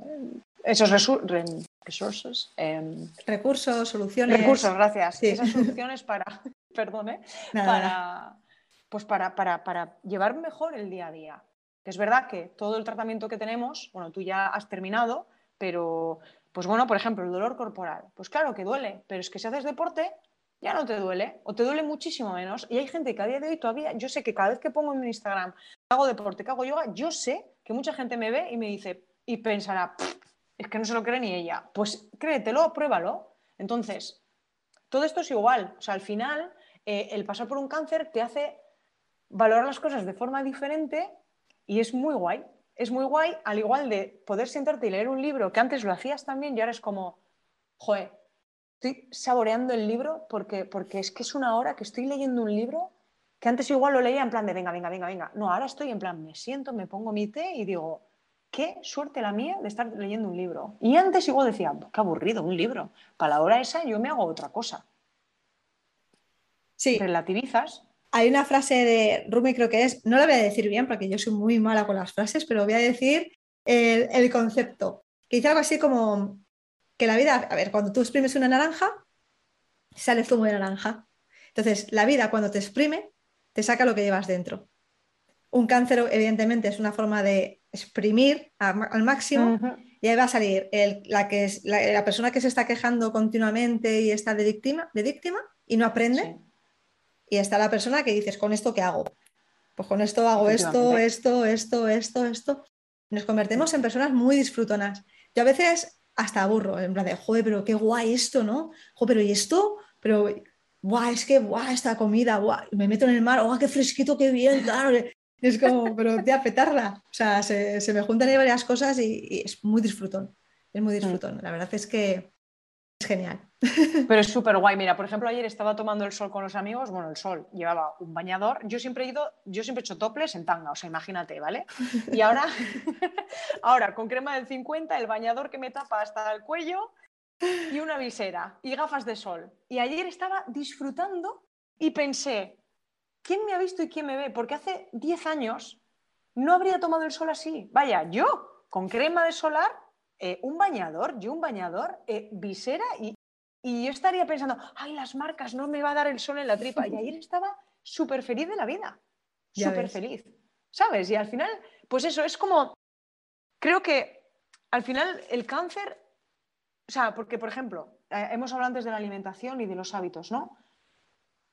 esos resources, eh, Recursos, soluciones. recursos, gracias, Sí. esas [LAUGHS] soluciones para, [LAUGHS] perdón, ¿eh? Nada, para, pues para, para, para llevar mejor el día a día. Es verdad que todo el tratamiento que tenemos, bueno, tú ya has terminado, pero, pues bueno, por ejemplo, el dolor corporal, pues claro que duele, pero es que si haces deporte ya no te duele, o te duele muchísimo menos. Y hay gente que a día de hoy todavía, yo sé que cada vez que pongo en mi Instagram, hago deporte, que hago yoga, yo sé que mucha gente me ve y me dice, y pensará, "Pff, es que no se lo cree ni ella. Pues créetelo, pruébalo. Entonces, todo esto es igual. O sea, al final, eh, el pasar por un cáncer te hace valorar las cosas de forma diferente y es muy guay. Es muy guay, al igual de poder sentarte y leer un libro que antes lo hacías también y ahora es como, joder, estoy saboreando el libro porque, porque es que es una hora que estoy leyendo un libro que antes igual lo leía en plan de venga, venga, venga, venga. No, ahora estoy en plan, me siento, me pongo mi té y digo, qué suerte la mía de estar leyendo un libro. Y antes igual decía, qué aburrido, un libro. Para la hora esa yo me hago otra cosa. Sí, Relativizas. hay una frase de Rumi, creo que es, no la voy a decir bien porque yo soy muy mala con las frases, pero voy a decir el, el concepto, que dice algo así como que la vida, a ver, cuando tú exprimes una naranja, sale zumo de naranja. Entonces, la vida cuando te exprime, te saca lo que llevas dentro. Un cáncer, evidentemente, es una forma de exprimir a- al máximo y ahí va a salir el- la, que es, la, la persona que se está quejando continuamente y está de víctima, de víctima y no aprende. Sí. Y está la persona que dices, ¿con esto qué hago? Pues con esto hago esto, esto, esto, esto, esto. Nos convertimos en personas muy disfrutonas. Yo a veces hasta aburro, en plan de, joder, pero qué guay esto, ¿no? Joder, pero ¿y esto? Pero, guay, es que, guay, esta comida, guay, me meto en el mar, guay, qué fresquito, qué bien, claro. [LAUGHS] Es como, pero te petarla. O sea, se, se, me juntan ahí varias cosas y, y, es muy disfrutón. Es muy disfrutón. La verdad es que genial. Pero es [LAUGHS] súper guay. Mira, por ejemplo, ayer estaba tomando el sol con los amigos. Bueno, el sol llevaba un bañador. Yo siempre he ido, yo siempre he hecho toples en tanga, o sea, imagínate, ¿vale? Y ahora, [LAUGHS] ahora con crema del 50, el bañador que me tapa hasta el cuello y una visera y gafas de sol. Y ayer estaba disfrutando y pensé, ¿quién me ha visto y quién me ve? Porque hace 10 años no habría tomado el sol así. Vaya, yo con crema de solar, eh, un bañador, yo un bañador, eh, visera y, y, yo estaría pensando, ay, las marcas, no me va a dar el sol en la tripa. Y ayer [LAUGHS] estaba súper feliz de la vida, súper feliz, ¿sabes? Y al final, pues eso, es como, creo que al final el cáncer, o sea, porque por ejemplo, eh, hemos hablado antes de la alimentación y de los hábitos, ¿no?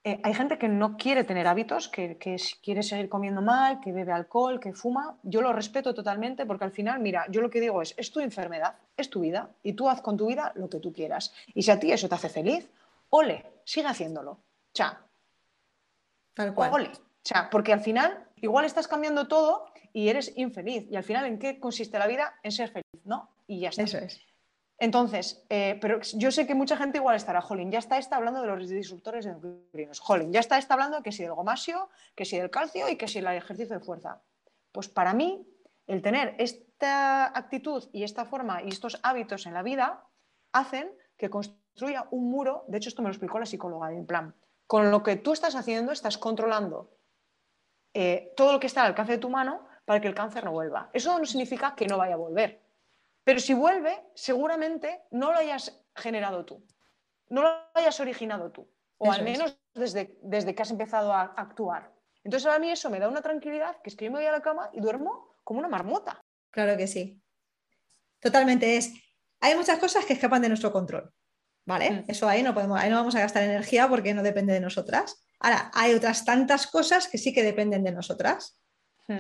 Eh, hay gente que no quiere tener hábitos, que, que, quiere seguir comiendo mal, que bebe alcohol, que fuma. Yo lo respeto totalmente porque al final, mira, yo lo que digo es, es tu enfermedad, es tu vida y tú haz con tu vida lo que tú quieras. Y si a ti eso te hace feliz, ole, sigue haciéndolo. Cha. Tal cual. Ole. Cha, porque al final igual estás cambiando todo y eres infeliz. Y al final, ¿en qué consiste la vida? En ser feliz, ¿no? Y ya está. Eso es. Entonces, eh, pero yo sé que mucha gente igual estará, Jolín, ya está esta hablando de los disruptores endocrinos, Jolín, ya está esta hablando que si del gomasio, que si del calcio y que si el ejercicio de fuerza. Pues para mí, el tener esta actitud y esta forma y estos hábitos en la vida hacen que construya un muro, de hecho esto me lo explicó la psicóloga, en plan, con lo que tú estás haciendo estás controlando eh, todo lo que está al alcance de tu mano para que el cáncer no vuelva. Eso no significa que no vaya a volver pero si vuelve, seguramente no lo hayas generado tú, no lo hayas originado tú, o Eso al menos desde, desde que has empezado a actuar. Entonces a mí eso me da una tranquilidad, que es que yo me voy a la cama y duermo como una marmota. Claro que sí. Totalmente es. Hay muchas cosas que escapan de nuestro control. ¿Vale? Mm. Eso ahí no podemos, ahí no vamos a gastar energía porque no depende de nosotras. Ahora, hay otras tantas cosas que sí que dependen de nosotras. Mm.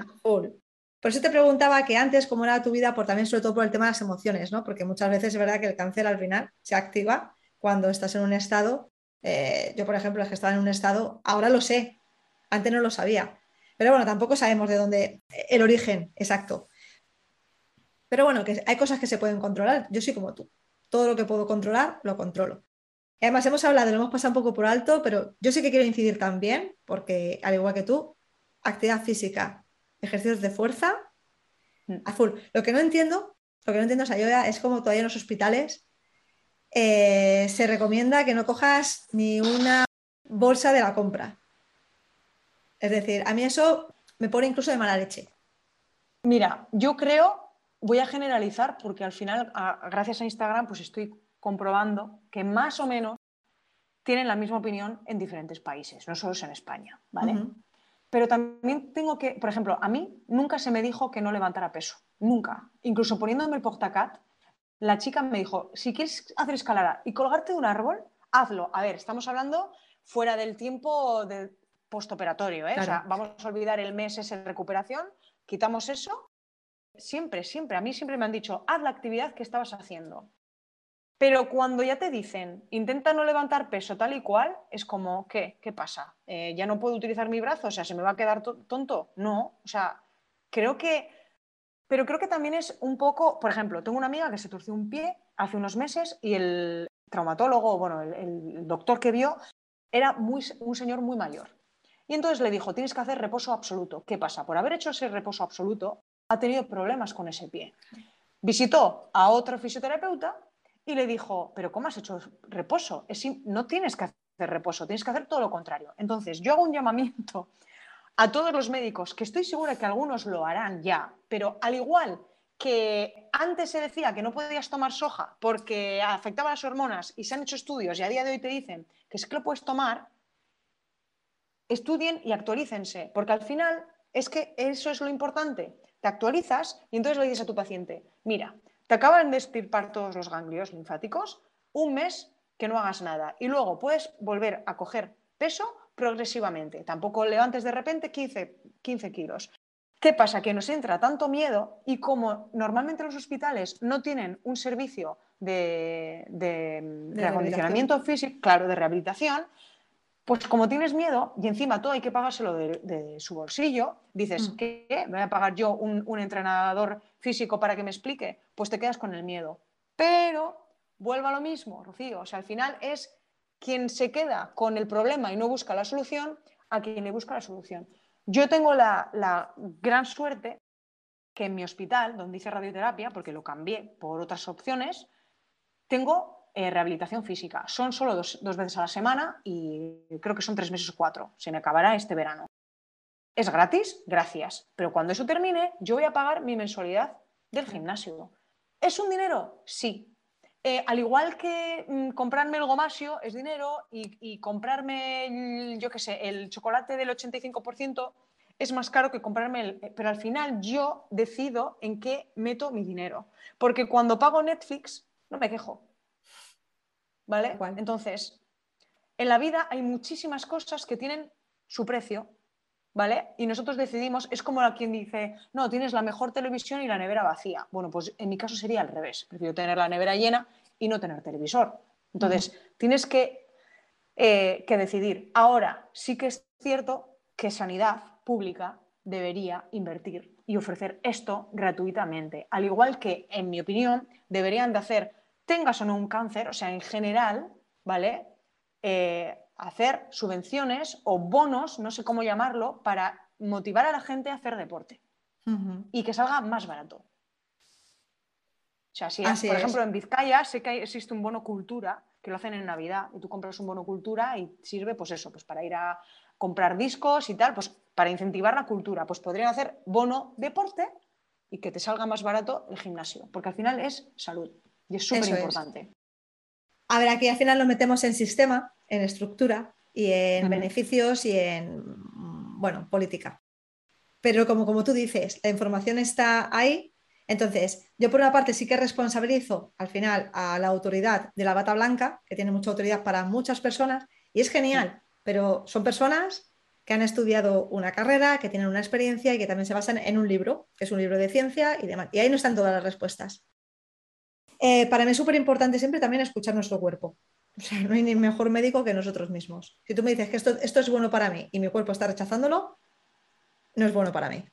Por eso te preguntaba que antes cómo era tu vida, por también sobre todo por el tema de las emociones, ¿no? Porque muchas veces es verdad que el cáncer al final se activa cuando estás en un estado. eh, yo, por ejemplo, es que estaba en un estado, ahora lo sé, antes no lo sabía. Pero bueno, tampoco sabemos de dónde el origen exacto. Pero bueno, que hay cosas que se pueden controlar. Yo soy como tú. Todo lo que puedo controlar, lo controlo. Y además hemos hablado, lo hemos pasado un poco por alto, pero yo sí que quiero incidir también, porque al igual que tú, actividad física, ejercicios de fuerza, a full. Lo que no entiendo, lo que no entiendo, o sea, yo ya- es como todavía en los hospitales eh, se recomienda que no cojas ni una bolsa de la compra. Es decir, a mí eso me pone incluso de mala leche. Mira, yo creo, voy a generalizar porque al final, a- gracias a Instagram, pues estoy comprobando que más o menos tienen la misma opinión en diferentes países, no solo es en España, ¿vale? Pero también tengo que, por ejemplo, a mí nunca se me dijo que no levantara peso, nunca. Incluso poniéndome el portacat, la chica me dijo, si quieres hacer escalada y colgarte de un árbol, hazlo. A ver, estamos hablando fuera del tiempo de postoperatorio, ¿eh? O sea, vamos a olvidar el mes ese de recuperación, quitamos eso. Siempre, siempre, a mí siempre me han dicho, haz la actividad que estabas haciendo. Pero cuando ya te dicen, intenta no levantar peso tal y cual, es como, ¿qué? ¿Qué pasa? Eh, ¿Ya no puedo utilizar mi brazo? O sea, ¿se me va a quedar to- tonto? No, o sea, creo que... Pero creo que también es un poco, por ejemplo, tengo una amiga que se torció un pie hace unos meses y el traumatólogo, bueno, el, el doctor que vio, era muy, un señor muy mayor. Y entonces le dijo, tienes que hacer reposo absoluto. ¿Qué pasa? Por haber hecho ese reposo absoluto, ha tenido problemas con ese pie. Visitó a otro fisioterapeuta y le dijo, pero ¿cómo has hecho reposo? Es no tienes que hacer reposo, tienes que hacer todo lo contrario. Entonces, yo hago un llamamiento a todos los médicos, que estoy segura que algunos lo harán ya, pero al igual que antes se decía que no podías tomar soja porque afectaba las hormonas y se han hecho estudios y a día de hoy te dicen que sí que lo puedes tomar, estudien y actualícense, porque al final es que eso es lo importante. Te actualizas y entonces le dices a tu paciente, mira, te acaban de estirpar todos los ganglios linfáticos, un mes que no hagas nada y luego puedes volver a coger peso progresivamente. Tampoco levantes de repente 15, 15 kilos. ¿Qué pasa? Que nos entra tanto miedo y como normalmente los hospitales no tienen un servicio de, de, acondicionamiento físico, claro, de rehabilitación, pues como tienes miedo y encima todo hay que pagárselo de, su bolsillo, dices, mm. ¿qué? ¿Me voy a pagar yo un, un, entrenador físico para que me explique? Pues te quedas con el miedo. Pero vuelvo a lo mismo, Rocío. O sea, al final es quien se queda con el problema y no busca la solución a quien le busca la solución. Yo tengo la, gran suerte que en mi hospital, donde hice radioterapia, porque lo cambié por otras opciones, tengo eh, rehabilitación física. Son solo dos, veces a la semana y creo que son tres meses o cuatro. Se me acabará este verano. ¿Es gratis? Gracias. Pero cuando eso termine, yo voy a pagar mi mensualidad del gimnasio. ¿Es un dinero? Sí. Eh, al igual que mm, comprarme el gomasio es dinero y, comprarme, yo qué sé, el chocolate del 85% es más caro que comprarme el... Pero al final yo decido en qué meto mi dinero. Porque cuando pago Netflix no me quejo. ¿Vale? Entonces, en la vida hay muchísimas cosas que tienen su precio. ¿Vale? Y nosotros decidimos, es como quien dice, no, tienes la mejor televisión y la nevera vacía. Bueno, pues en mi caso sería al revés. Prefiero tener la nevera llena y no tener televisor. Entonces, tienes que, eh, que decidir. Ahora, sí que es cierto que sanidad pública debería invertir y ofrecer esto gratuitamente. Al igual que, en mi opinión, deberían de hacer, tengas o no un cáncer, o sea, en general, ¿vale? Eh, hacer subvenciones o bonos, no sé cómo llamarlo, para motivar a la gente a hacer deporte y que salga más barato. O sea, si, por ejemplo, en Vizcaya sé que existe un bono cultura que lo hacen en Navidad y tú compras un bono cultura y sirve, pues eso, pues para ir a comprar discos y tal, pues para incentivar la cultura. Pues podrían hacer bono deporte y que te salga más barato el gimnasio, porque al final es salud y es súper importante. A ver, aquí al final lo metemos en sistema, en estructura y en beneficios y en, bueno, política. Pero como, como tú dices, la información está ahí. Entonces, yo por una parte sí que responsabilizo al final a la autoridad de la bata blanca, que tiene mucha autoridad para muchas personas, y es genial, pero son personas que han estudiado una carrera, que tienen una experiencia y que también se basan en un libro, que es un libro de ciencia y demás. Y ahí no están todas las respuestas. Eh, para mí es súper importante siempre también escuchar nuestro cuerpo. O sea, no hay ni mejor médico que nosotros mismos. Si tú me dices que esto, esto es bueno para mí y mi cuerpo está rechazándolo, no es bueno para mí.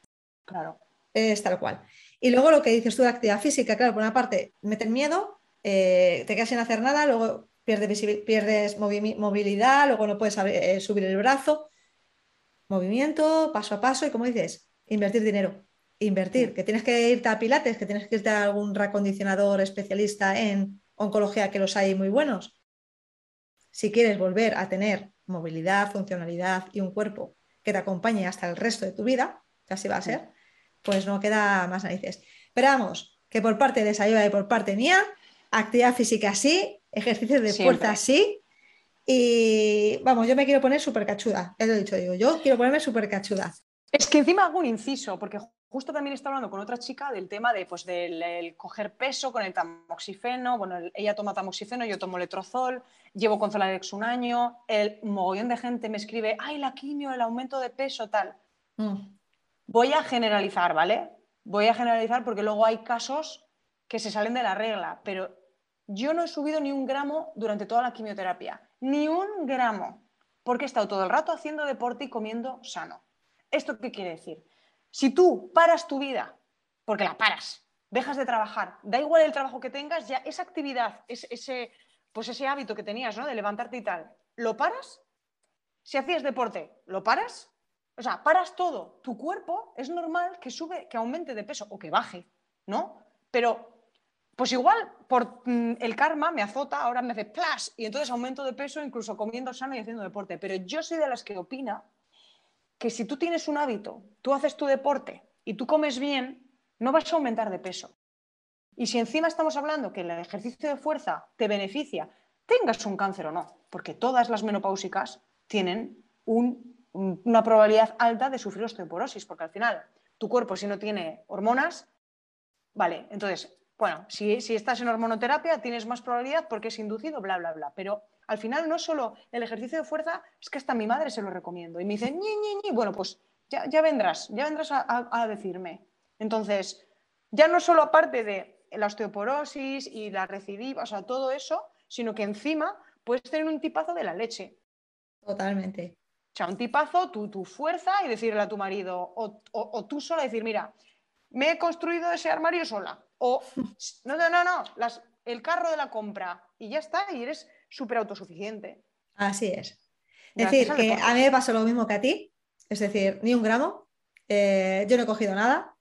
Claro. Es tal cual. Y luego lo que dices tú de actividad física, claro, por una parte, meten miedo, eh, te quedas sin hacer nada, luego pierdes, pierdes movilidad, luego no puedes eh, subir el brazo. Movimiento, paso a paso, y como dices, invertir dinero. Invertir, que tienes que irte a Pilates, que tienes que irte a algún recondicionador especialista en oncología, que los hay muy buenos si quieres volver a tener movilidad, funcionalidad y un cuerpo que te acompañe hasta el resto de tu vida, que así va a ser, pues no queda más narices. Pero vamos, que por parte de Sayoa y por parte mía, actividad física sí, ejercicios de fuerza sí, y vamos, yo me quiero poner súper cachuda, ya lo he dicho, digo, yo quiero ponerme súper cachuda. Es que encima hago un inciso, porque justo también está hablando con otra chica del tema de, pues, del coger peso con el tamoxifeno. Bueno, ella toma tamoxifeno, yo tomo letrozol, llevo con Zoladex un año. El mogollón de gente me escribe, ay, la quimio, el aumento de peso, tal. Mm. Voy a generalizar, ¿vale? Voy a generalizar porque luego hay casos que se salen de la regla, pero yo no he subido ni un gramo durante toda la quimioterapia, ni un gramo, porque he estado todo el rato haciendo deporte y comiendo sano. ¿Esto qué quiere decir? Si tú paras tu vida, porque la paras, dejas de trabajar, da igual el trabajo que tengas, ya esa actividad, ese, pues ese hábito que tenías, ¿no? De levantarte y tal, ¿lo paras? Si hacías deporte, ¿lo paras? O sea, paras todo. Tu cuerpo es normal que sube, que aumente de peso o que baje, ¿no? Pero, pues igual por mm, el karma me azota, ahora me hace plas y entonces aumento de peso incluso comiendo sano y haciendo deporte. Pero yo soy de las que opina que si tú tienes un hábito, tú haces tu deporte y tú comes bien, no vas a aumentar de peso. Y si encima estamos hablando que el ejercicio de fuerza te beneficia, tengas un cáncer o no, porque todas las menopáusicas tienen una probabilidad alta de sufrir osteoporosis, porque al final tu cuerpo si no tiene hormonas, vale, entonces, bueno, si, si estás en hormonoterapia tienes más probabilidad porque es inducido, bla, bla, bla, pero al final no solo el ejercicio de fuerza, es que hasta mi madre se lo recomiendo. Y me dice, ñi, ñi, ñi. Bueno, pues ya, ya vendrás, ya vendrás a, decirme. Entonces, ya no solo aparte de la osteoporosis y la recidiva, o sea, todo eso, sino que encima puedes tener un tipazo de la leche. Totalmente. O sea, un tipazo, tu, tu fuerza y decirle a tu marido, o, tú sola decir, mira, me he construido ese armario sola. O, no, no, no, no, las, el carro de la compra y ya está, y eres súper autosuficiente. Así es. Es decir, que a mí me pasó lo mismo que a ti, es decir, ni un gramo, eh, yo no he cogido nada,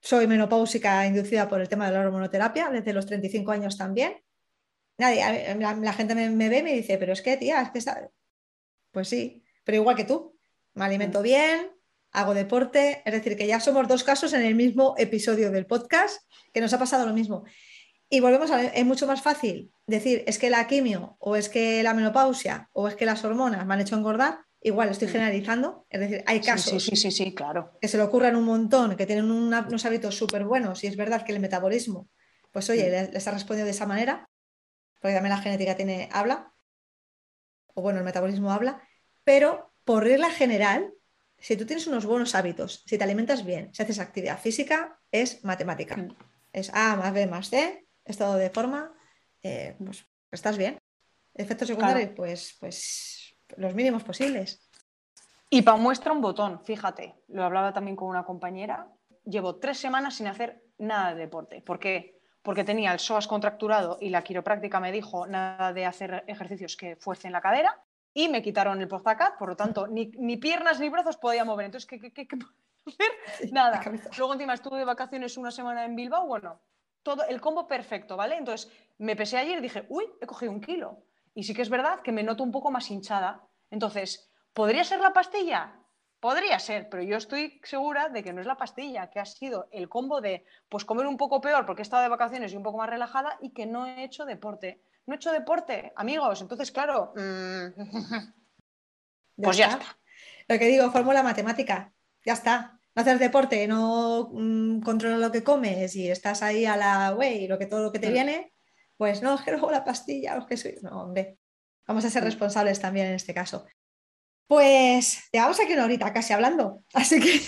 soy menopáusica inducida por el tema de la hormonoterapia, desde los 35 años también. Nadie, la, gente me, ve y me dice, pero es que, tía, es que está... Pues sí, pero igual que tú, me alimento mm. bien, hago deporte, es decir, que ya somos dos casos en el mismo episodio del podcast que nos ha pasado lo mismo. Y volvemos a ver, es mucho más fácil decir, es que la quimio o es que la menopausia o es que las hormonas me han hecho engordar, igual estoy mm. generalizando, es decir, hay casos sí, sí, sí, claro. que se le ocurran un montón, que tienen unos hábitos súper buenos y es verdad que el metabolismo, pues oye, mm. les, ha respondido de esa manera, porque también la genética tiene, habla, o bueno, el metabolismo habla, pero por regla general, si tú tienes unos buenos hábitos, si te alimentas bien, si haces actividad física, es matemática. Es A más B más C estado de forma, eh, pues estás bien. Efectos secundarios, pues, pues los mínimos posibles. Y para muestra un botón, fíjate, lo hablaba también con una compañera, llevo tres semanas sin hacer nada de deporte. ¿Por qué? Porque tenía el psoas contracturado y la quiropráctica me dijo nada de hacer ejercicios que fuercen la cadera y me quitaron el postacat, por lo tanto, [LAUGHS] ni, piernas ni brazos podía mover. Entonces, ¿qué, qué, qué? [LAUGHS] Nada. Luego encima estuve de vacaciones una semana en Bilbao, bueno, todo el combo perfecto, ¿vale? Entonces me pesé ayer y dije, uy, he cogido un kilo. Y sí que es verdad que me noto un poco más hinchada. Entonces, ¿podría ser la pastilla? Podría ser, pero yo estoy segura de que no es la pastilla, que ha sido el combo de pues comer un poco peor porque he estado de vacaciones y un poco más relajada y que no he hecho deporte. No he hecho deporte, amigos. Entonces, claro, mm, [LAUGHS] pues ya está. Lo que digo, fórmula matemática, ya está no haces deporte, no mm, controlas lo que comes y estás ahí a la way, lo que todo lo que te viene, pues no, es [LAUGHS] que luego la pastilla, los que soy. No, hombre, vamos a ser responsables también en este caso. Pues llevamos aquí una horita casi hablando, [LAUGHS] así que,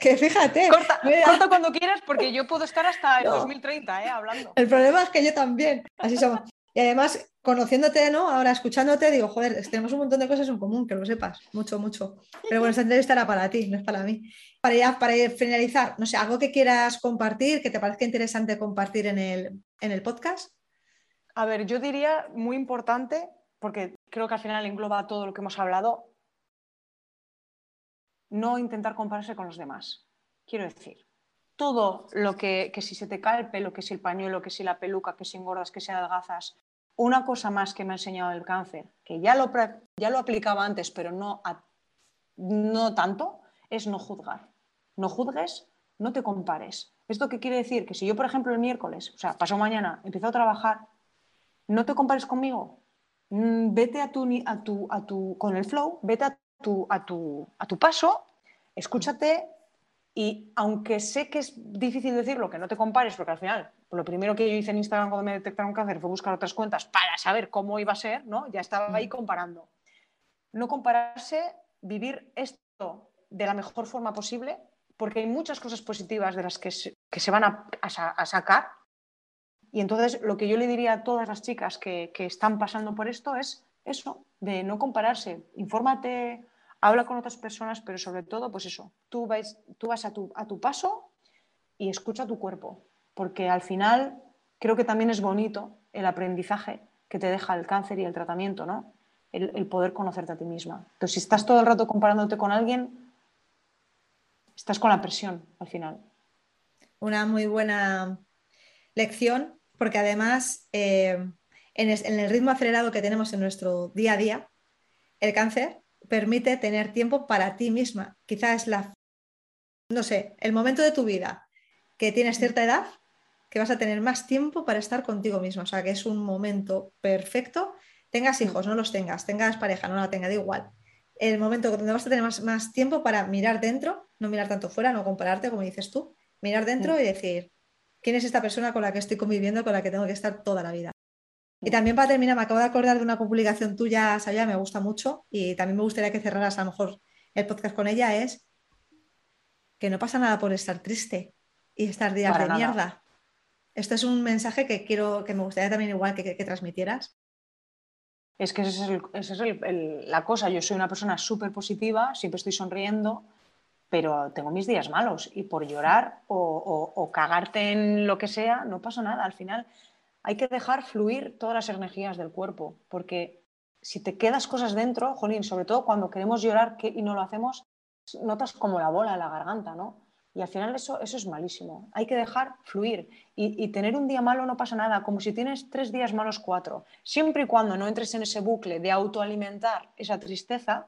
que fíjate. Corta, cuando quieras porque yo puedo estar hasta el 2030 ¿eh? hablando. El problema es que yo también, así somos. Y además, conociéndote, ¿no? Ahora escuchándote, digo, joder, tenemos un montón de cosas en común, que lo sepas, mucho, mucho. Pero bueno, esta entrevista era para ti, no es para mí. Para ya, para finalizar, no sé, algo que quieras compartir, que te parezca interesante compartir en el, en el podcast. A ver, yo diría muy importante, porque creo que al final engloba todo lo que hemos hablado, no intentar compararse con los demás. Quiero decir, todo lo que, que si se te cae el pelo, que si el pañuelo, que si la peluca, que si engordas, que si adelgazas, una cosa más que me ha enseñado el cáncer, que ya lo, ya lo aplicaba antes, pero no, no tanto, es no juzgar. No juzgues, no te compares. ¿Esto qué quiere decir? Que si yo, por ejemplo, el miércoles, o sea, pasado mañana, empiezo a trabajar, no te compares conmigo. Mm, vete a tu, a tu, a tu, con el flow, vete a tu, a tu, a tu paso, escúchate y aunque sé que es difícil decirlo, que no te compares, porque al final pues lo primero que yo hice en Instagram cuando me detectaron cáncer fue buscar otras cuentas para saber cómo iba a ser, ¿no? Ya estaba ahí mm. comparando. No compararse, vivir esto de la mejor forma posible, porque hay muchas cosas positivas de las que se, van a, sacar. Y entonces lo que yo le diría a todas las chicas que, están pasando por esto es eso, de no compararse. Infórmate, habla con otras personas, pero sobre todo, pues eso, tú, tú vas a tu, a tu paso y escucha tu cuerpo porque al final creo que también es bonito el aprendizaje que te deja el cáncer y el tratamiento, ¿no? El, poder conocerte a ti misma. Entonces, si estás todo el rato comparándote con alguien, estás con la presión al final. Una muy buena lección, porque además eh, en, el ritmo acelerado que tenemos en nuestro día a día, el cáncer permite tener tiempo para ti misma. Quizás es la, no sé, el momento de tu vida que tienes cierta edad que vas a tener más tiempo para estar contigo mismo. O sea, que es un momento perfecto. Tengas mm. hijos, no los tengas, tengas pareja, no la tenga, da igual. El momento donde vas a tener más, tiempo para mirar dentro, no mirar tanto fuera, no compararte, como dices tú, mirar dentro mm. y decir, ¿quién es esta persona con la que estoy conviviendo, con la que tengo que estar toda la vida? Y mm. también para terminar, me acabo de acordar de una publicación tuya, Saya, me gusta mucho y también me gustaría que cerraras a lo mejor el podcast con ella es que no pasa nada por estar triste y estar días de mierda. Esto es un mensaje que quiero, que me gustaría también igual que, transmitieras. Es que esa es, la cosa. Yo soy una persona súper positiva, siempre estoy sonriendo, pero tengo mis días malos y por llorar o, cagarte en lo que sea, no pasa nada. Al final hay que dejar fluir todas las energías del cuerpo, porque si te quedas cosas dentro, jolín, sobre todo cuando queremos llorar y no lo hacemos, notas como la bola en la garganta, ¿no? Y al final eso, eso es malísimo. Hay que dejar fluir. Y, tener un día malo no pasa nada, como si tienes tres días malos, cuatro. Siempre y cuando no entres en ese bucle de autoalimentar esa tristeza,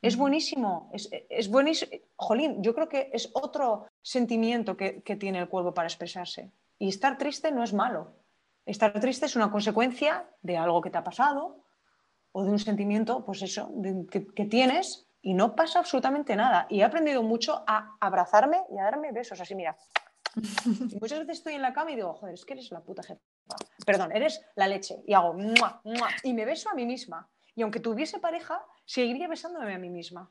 es buenísimo. Es, buenísimo. Jolín, yo creo que es otro sentimiento que, tiene el cuerpo para expresarse. Y estar triste no es malo. Estar triste es una consecuencia de algo que te ha pasado o de un sentimiento, pues eso, que tienes y no pasa absolutamente nada. Y he aprendido mucho a abrazarme y a darme besos, así mira. [LAUGHS] Y muchas veces estoy en la cama y digo, joder, es que eres la puta jefa. Perdón, eres la leche. Y hago, y me beso a mí misma. Y aunque tuviese pareja, seguiría besándome a mí misma.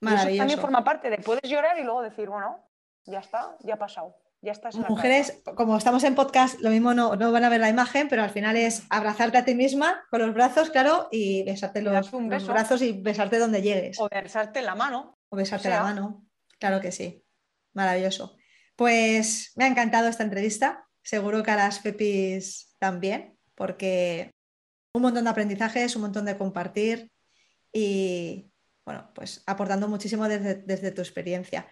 eso también forma parte de puedes llorar y luego decir, bueno, ya está, ya ha pasado. Ya estás Mujeres, como estamos en podcast, lo mismo no, no, van a ver la imagen, pero al final es abrazarte a ti misma con los brazos, claro, y besarte los, brazos y besarte donde llegues. O besarte la mano. O besarte la mano. Claro que sí. Maravilloso. Pues me ha encantado esta entrevista. Seguro que a las Pepis también, porque un montón de aprendizajes, un montón de compartir y, bueno, pues aportando muchísimo desde tu experiencia.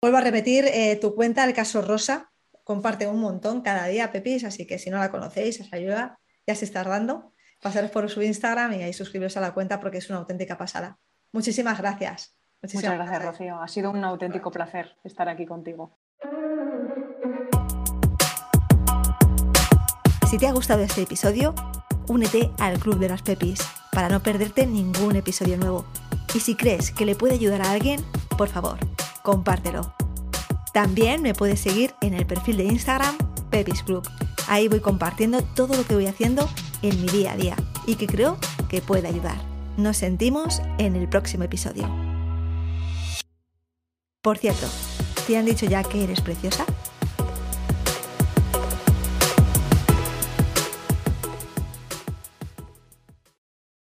Vuelvo a repetir, eh, tu cuenta, el caso Rosa, comparte un montón cada día, Pepis, así que si no la conocéis, os ayuda, ya se está dando. Pasaros por su Instagram y ahí suscribiros a la cuenta porque es una auténtica pasada. Muchísimas gracias. Muchas gracias, Rocío. Ha sido un auténtico placer estar aquí contigo. Si te ha gustado este episodio, únete al Club de las Pepis para no perderte ningún episodio nuevo. Y si crees que le puede ayudar a alguien, por favor, compártelo. También me puedes seguir en el perfil de Instagram Pepis Club. Ahí voy compartiendo todo lo que voy haciendo en mi día a día y que creo que puede ayudar. Nos sentimos en el próximo episodio. Por cierto, ¿te han dicho ya que eres preciosa?